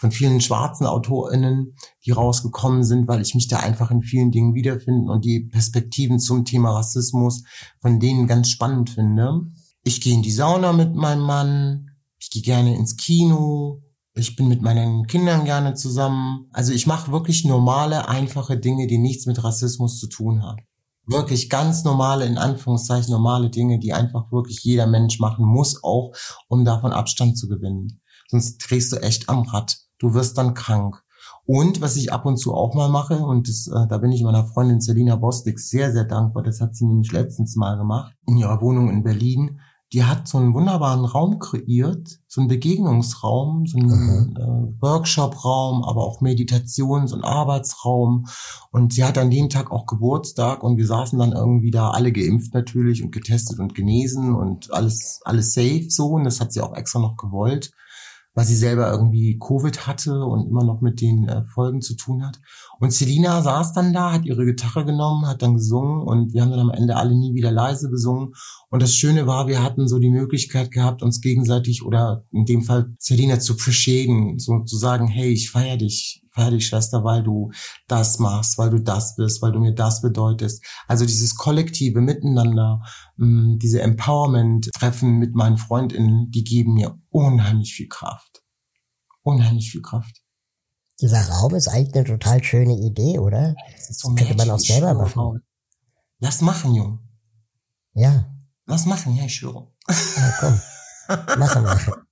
von vielen schwarzen AutorInnen, die rausgekommen sind, weil ich mich da einfach in vielen Dingen wiederfinden und die Perspektiven zum Thema Rassismus von denen ganz spannend finde. Ich gehe in die Sauna mit meinem Mann, ich gehe gerne ins Kino, ich bin mit meinen Kindern gerne zusammen. Also ich mache wirklich normale, einfache Dinge, die nichts mit Rassismus zu tun haben. Wirklich ganz normale, in Anführungszeichen normale Dinge, die einfach wirklich jeder Mensch machen muss, auch um davon Abstand zu gewinnen. Sonst drehst du echt am Rad. Du wirst dann krank. Und was ich ab und zu auch mal mache, und das, äh, da bin ich meiner Freundin Selina Bostik sehr, sehr dankbar, das hat sie nämlich letztens mal gemacht, in ihrer Wohnung in Berlin die hat so einen wunderbaren Raum kreiert, so einen Begegnungsraum, so einen äh, Workshop-Raum, aber auch Meditations- und Arbeitsraum. Und sie hat an dem Tag auch Geburtstag und wir saßen dann irgendwie da alle geimpft natürlich und getestet und genesen und alles, alles safe so. Und das hat sie auch extra noch gewollt weil sie selber irgendwie Covid hatte und immer noch mit den äh, Folgen zu tun hat. Und Selina saß dann da, hat ihre Gitarre genommen, hat dann gesungen und wir haben dann am Ende alle nie wieder leise gesungen. Und das Schöne war, wir hatten so die Möglichkeit gehabt, uns gegenseitig oder in dem Fall Selina zu appreciaten, so zu sagen, hey, ich feier dich, fertig, Schwester, weil du das machst, weil du das bist, weil du mir das bedeutest. Also dieses kollektive Miteinander, mm, diese Empowerment-Treffen mit meinen Freundinnen, die geben mir unheimlich viel Kraft. Unheimlich viel Kraft. Dieser Raum ist eigentlich eine total schöne Idee, oder? Das, so das könnte man auch selber machen. Lass machen, Jung. Ja. Lass machen, ja, ich schwöre. Ja, komm. machen wir.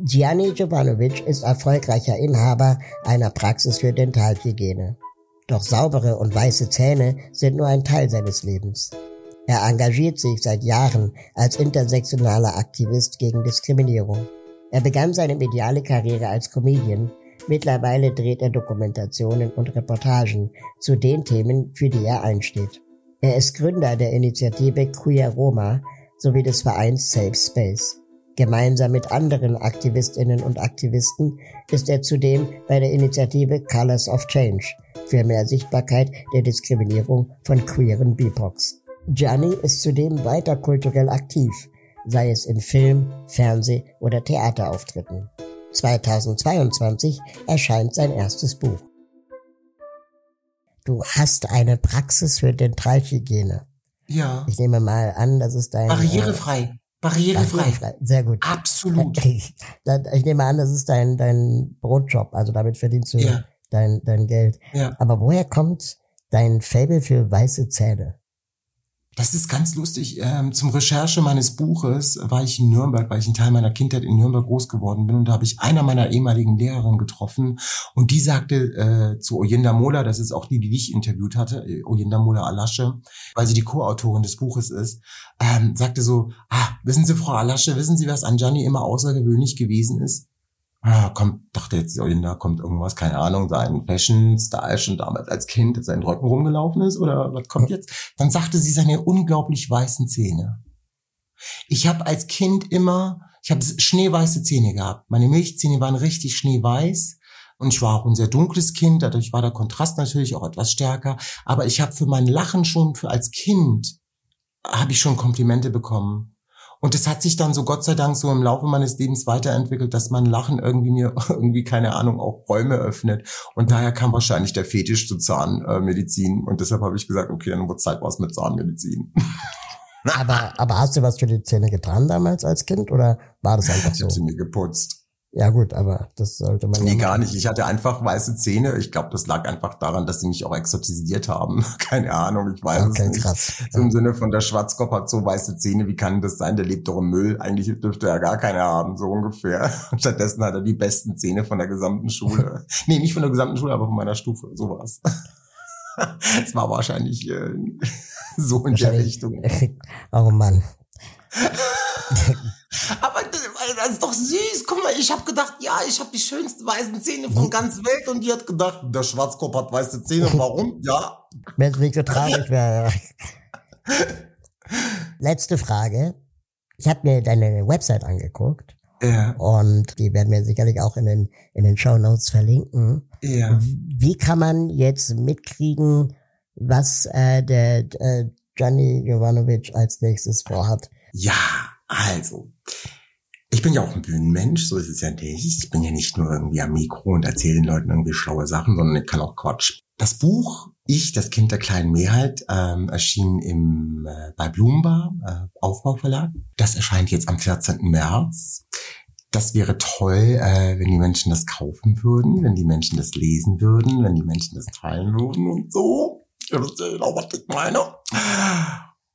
Gianni Jovanovic ist erfolgreicher Inhaber einer Praxis für Dentalhygiene. Doch saubere und weiße Zähne sind nur ein Teil seines Lebens. Er engagiert sich seit Jahren als intersektionaler Aktivist gegen Diskriminierung. Er begann seine mediale Karriere als Comedian. Mittlerweile dreht er Dokumentationen und Reportagen zu den Themen, für die er einsteht. Er ist Gründer der Initiative Queer Roma sowie des Vereins Safe Space. Gemeinsam mit anderen Aktivistinnen und Aktivisten ist er zudem bei der Initiative Colors of Change für mehr Sichtbarkeit der Diskriminierung von queeren BIPOCs. Gianni ist zudem weiter kulturell aktiv, sei es in Film, Fernseh- oder Theaterauftritten. 2022 erscheint sein erstes Buch. Du hast eine Praxis für Dentalhygiene. Ja. Ich nehme mal an, das ist dein... Barrierefrei. Barrierefrei. Barrierefrei. Sehr gut. Absolut. Ich nehme an, das ist dein, dein Brotjob, also damit verdienst du ja. dein, dein Geld. Ja. Aber woher kommt dein Fable für weiße Zähne? Das ist ganz lustig. Ähm, zum Recherche meines Buches war ich in Nürnberg, weil ich einen Teil meiner Kindheit in Nürnberg groß geworden bin. Und da habe ich einer meiner ehemaligen Lehrerinnen getroffen. Und die sagte äh, zu Oyenda Mola, das ist auch die, die dich interviewt hatte, äh, Oyenda Mola Alasche, weil sie die Co-Autorin des Buches ist, ähm, sagte so, ah, wissen Sie, Frau Alasche, wissen Sie, was an Gianni immer außergewöhnlich gewesen ist? Ah, kommt, dachte jetzt, da kommt irgendwas, keine Ahnung, sein Fashion-Style schon damals als Kind seinen Rücken rumgelaufen ist oder was kommt jetzt? Dann sagte sie seine unglaublich weißen Zähne. Ich habe als Kind immer, ich habe schneeweiße Zähne gehabt. Meine Milchzähne waren richtig schneeweiß und ich war auch ein sehr dunkles Kind, dadurch war der Kontrast natürlich auch etwas stärker. Aber ich habe für mein Lachen schon für als Kind habe ich schon Komplimente bekommen. Und es hat sich dann so Gott sei Dank so im Laufe meines Lebens weiterentwickelt, dass mein Lachen irgendwie mir irgendwie keine Ahnung auch Räume öffnet. Und daher kam wahrscheinlich der Fetisch zu Zahnmedizin. Und deshalb habe ich gesagt, okay, dann wird Zeit was mit Zahnmedizin. aber, aber hast du was für die Zähne getan damals als Kind oder war das einfach so? Ich habe sie mir geputzt. Ja gut, aber das sollte man Nee, ja gar nicht. Ich hatte einfach weiße Zähne. Ich glaube, das lag einfach daran, dass sie mich auch exotisiert haben. Keine Ahnung, ich weiß okay, es nicht. Krass. So im Sinne von der Schwarzkopf hat so weiße Zähne, wie kann das sein? Der lebt doch im Müll. Eigentlich dürfte er gar keine haben, so ungefähr. Stattdessen hat er die besten Zähne von der gesamten Schule. nee, nicht von der gesamten Schule, aber von meiner Stufe. Sowas. Es war wahrscheinlich äh, so in der Richtung. Oh Mann. Aber das ist doch süß. Guck mal, ich habe gedacht, ja, ich habe die schönsten weißen Zähne von ganz Welt und die hat gedacht, der Schwarzkopf hat weiße Zähne. Warum? Ja. Wenn es nicht so traurig wäre. Letzte Frage. Ich habe mir deine Website angeguckt. Ja. Und die werden wir sicherlich auch in den, in den Show Notes verlinken. Ja. Wie kann man jetzt mitkriegen, was äh, der äh, Gianni Jovanovic als nächstes vorhat? Ja, also, ich bin ja auch ein Bühnenmensch, so ist es ja nicht. Ich bin ja nicht nur irgendwie am Mikro und erzähle den Leuten irgendwie schlaue Sachen, sondern ich kann auch Quatsch. Das Buch Ich, das Kind der kleinen Mehrheit, ähm, erschien im, äh, bei Bloombar, äh, Aufbauverlag. Das erscheint jetzt am 14. März. Das wäre toll, äh, wenn die Menschen das kaufen würden, wenn die Menschen das lesen würden, wenn die Menschen das teilen würden und so. Ihr wisst ja genau, was ich meine.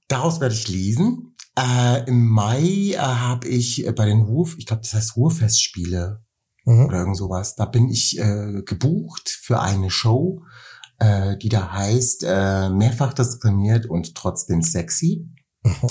Daraus werde ich lesen. Äh, Im Mai äh, habe ich äh, bei den Ruf, ich glaube, das heißt Ruhrfestspiele mhm. oder irgend sowas, da bin ich äh, gebucht für eine Show, äh, die da heißt äh, mehrfach diskriminiert und trotzdem sexy. Mhm.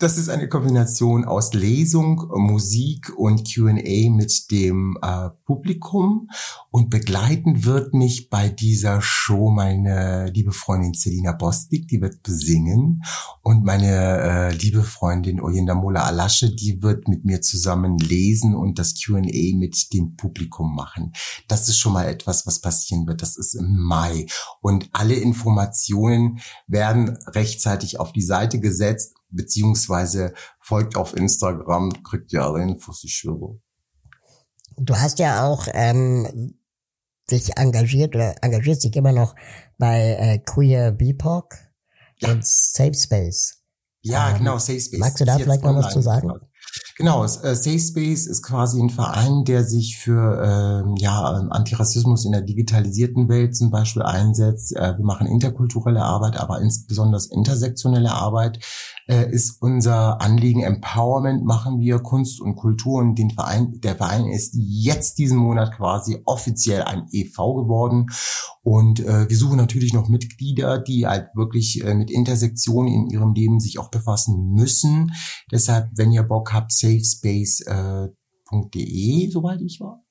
Das ist eine Kombination aus Lesung, Musik und Q&A mit dem äh, Publikum und begleiten wird mich bei dieser Show meine liebe Freundin Selina Bostik, die wird besingen und meine äh, liebe Freundin Oyenda Mola Alasche, die wird mit mir zusammen lesen und das Q&A mit dem Publikum machen. Das ist schon mal etwas, was passieren wird. Das ist im Mai und alle Informationen werden rechtzeitig auf die Seite gesetzt beziehungsweise folgt auf Instagram, kriegt ihr alle Infos, ich schwöre. Du hast ja auch ähm, dich engagiert oder engagierst dich immer noch bei äh, Queer BIPOC ja. und Safe Space. Ja, ähm, genau, Safe Space. Magst du da vielleicht noch was zu sagen? Genau, äh, Safe Space ist quasi ein Verein, der sich für ähm, ja, ähm, Antirassismus in der digitalisierten Welt zum Beispiel einsetzt. Äh, wir machen interkulturelle Arbeit, aber insbesondere intersektionelle Arbeit äh, ist unser Anliegen. Empowerment machen wir, Kunst und Kultur und den Verein, der Verein ist jetzt diesen Monat quasi offiziell ein EV geworden und äh, wir suchen natürlich noch Mitglieder, die halt wirklich äh, mit Intersektionen in ihrem Leben sich auch befassen müssen. Deshalb, wenn ihr Bock habt, safespace.de, äh, soweit ich war.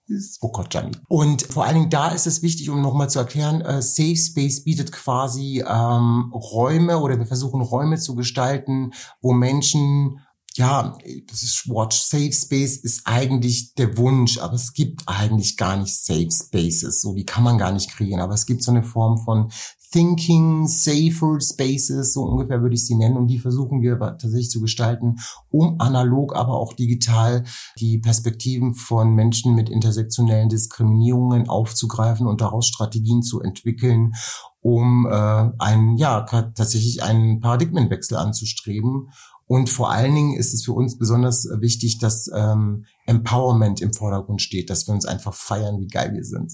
Oh Gott, Gianni. Und vor allen Dingen da ist es wichtig, um nochmal zu erklären, äh, Safe Space bietet quasi ähm, Räume oder wir versuchen Räume zu gestalten, wo Menschen ja, das ist Watch Safe Space ist eigentlich der Wunsch, aber es gibt eigentlich gar nicht Safe Spaces. So, die kann man gar nicht kreieren. Aber es gibt so eine Form von Thinking Safer Spaces, so ungefähr würde ich sie nennen. Und die versuchen wir tatsächlich zu gestalten, um analog, aber auch digital die Perspektiven von Menschen mit intersektionellen Diskriminierungen aufzugreifen und daraus Strategien zu entwickeln, um äh, einen, ja, tatsächlich einen Paradigmenwechsel anzustreben. Und vor allen Dingen ist es für uns besonders wichtig, dass ähm, Empowerment im Vordergrund steht, dass wir uns einfach feiern, wie geil wir sind.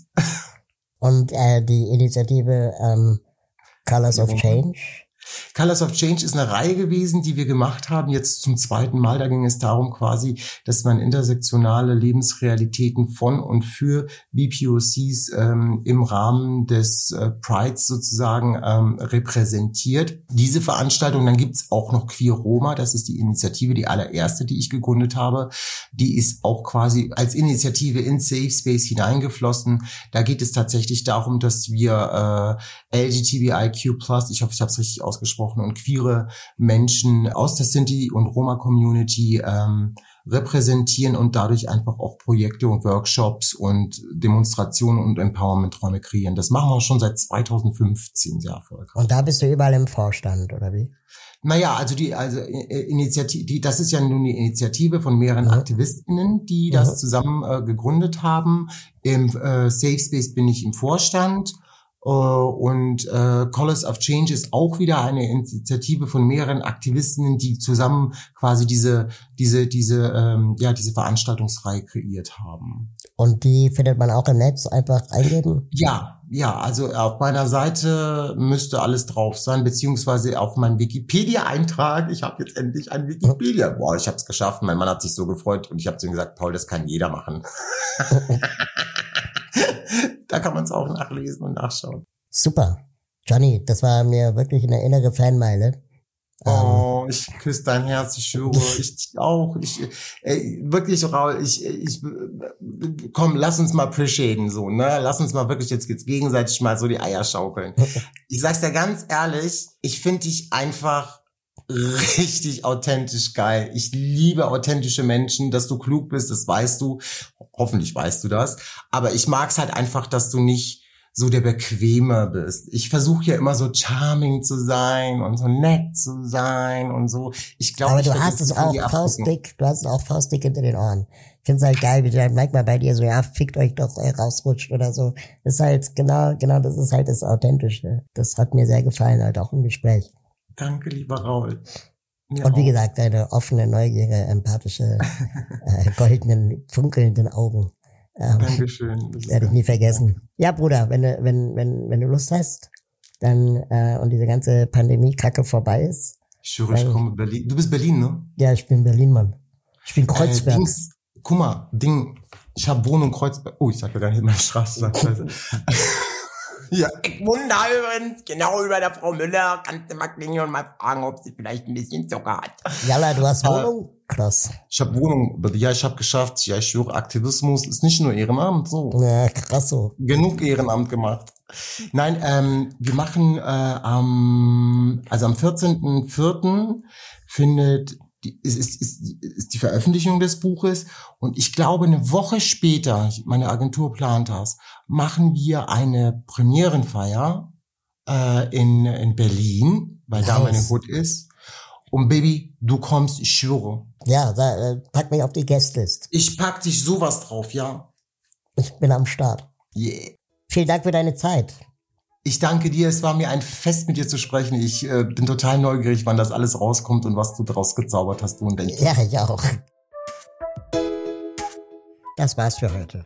Und äh, die Initiative ähm, Colors of Change. Colors of Change ist eine Reihe gewesen, die wir gemacht haben, jetzt zum zweiten Mal. Da ging es darum quasi, dass man intersektionale Lebensrealitäten von und für BPOCs ähm, im Rahmen des äh, Prides sozusagen ähm, repräsentiert. Diese Veranstaltung, dann gibt's auch noch Queer Roma, das ist die Initiative, die allererste, die ich gegründet habe. Die ist auch quasi als Initiative in Safe Space hineingeflossen. Da geht es tatsächlich darum, dass wir äh, LGTBIQ+, ich hoffe, ich habe es richtig ausgesprochen, ausgesprochen und queere Menschen aus der Sinti- und Roma-Community ähm, repräsentieren und dadurch einfach auch Projekte und Workshops und Demonstrationen und Empowerment-Räume kreieren. Das machen wir schon seit 2015 sehr erfolgreich. Und da bist du überall im Vorstand, oder wie? Naja, also die, also äh, äh, Initiative, die, das ist ja nun die Initiative von mehreren mhm. AktivistInnen, die das mhm. zusammen äh, gegründet haben. Im äh, Safe Space bin ich im Vorstand und äh, Colors of Change ist auch wieder eine Initiative von mehreren Aktivistinnen, die zusammen quasi diese diese diese ähm, ja diese Veranstaltungsreihe kreiert haben. Und die findet man auch im Netz einfach eingeben? Ja, ja. Also auf meiner Seite müsste alles drauf sein, beziehungsweise auf meinem Wikipedia-Eintrag. Ich habe jetzt endlich ein Wikipedia. Boah, ich habe es geschafft. Mein Mann hat sich so gefreut und ich habe zu ihm gesagt, Paul, das kann jeder machen. da kann man es auch nachlesen und nachschauen. Super. Johnny, das war mir wirklich eine innere Fanmeile. Oh, ähm. ich küsse dein Herz, ich schwöre, ich auch. Ich, ey, wirklich, Raul, ich, ich, komm, lass uns mal appreciaten, so, ne? Lass uns mal wirklich jetzt, jetzt gegenseitig mal so die Eier schaukeln. Ich sag's dir ganz ehrlich, ich finde dich einfach richtig authentisch geil. Ich liebe authentische Menschen, dass du klug bist, das weißt du. Hoffentlich weißt du das. Aber ich mag's halt einfach, dass du nicht so der Bequemer bist. Ich versuche ja immer so charming zu sein und so nett zu sein und so. Ich glaube, aber du hast es auch faustdick, du hast es auch faustdick hinter den Ohren. Ich finde es halt geil, wie du dann manchmal bei dir so, ja, fickt euch doch, ey, rausrutscht oder so. Das ist halt, genau, genau, das ist halt das Authentische. Das hat mir sehr gefallen, halt auch im Gespräch. Danke, lieber Raul. Mir und wie auch. gesagt, deine offene, neugierige, empathische, äh, goldenen, funkelnden Augen. Ähm, Dankeschön. Werde ich nie vergessen. Ja, Bruder, wenn du, wenn, wenn, wenn du Lust hast, dann äh, und diese ganze Pandemie-Kacke vorbei ist. Ich schwöre, ich komme Berlin. Du bist Berlin, ne? Ja, ich bin Berlin, Mann. Ich bin Kreuzberg. Äh, Dings, guck mal, Ding, ich habe Wohnung Kreuzberg. Oh, ich sag ja gar nicht meine Straße. Ja. Ich wundere übrigens, genau über der Frau Müller, kannst du mal klingeln und mal fragen, ob sie vielleicht ein bisschen Zucker hat. Jalla, du hast Wohnung? Krass. Ich habe Wohnung, ja, ich habe geschafft. Ja, ich schwöre, Aktivismus ist nicht nur Ehrenamt, so. Ja, krass so. Genug Ehrenamt gemacht. Nein, ähm, wir machen äh, am, also am 14.04. findet die, ist, ist, ist, ist die Veröffentlichung des Buches. Und ich glaube, eine Woche später, meine Agentur plant das, machen wir eine Premierenfeier äh, in, in Berlin, weil nice. da meine Hut ist. Und Baby, du kommst, ich schwöre. Ja, da, äh, pack mich auf die Guestlist. Ich pack dich sowas drauf, ja. Ich bin am Start. Yeah. Vielen Dank für deine Zeit. Ich danke dir. Es war mir ein Fest, mit dir zu sprechen. Ich äh, bin total neugierig, wann das alles rauskommt und was du daraus gezaubert hast, du und dein Ja, ich auch. Das war's für heute.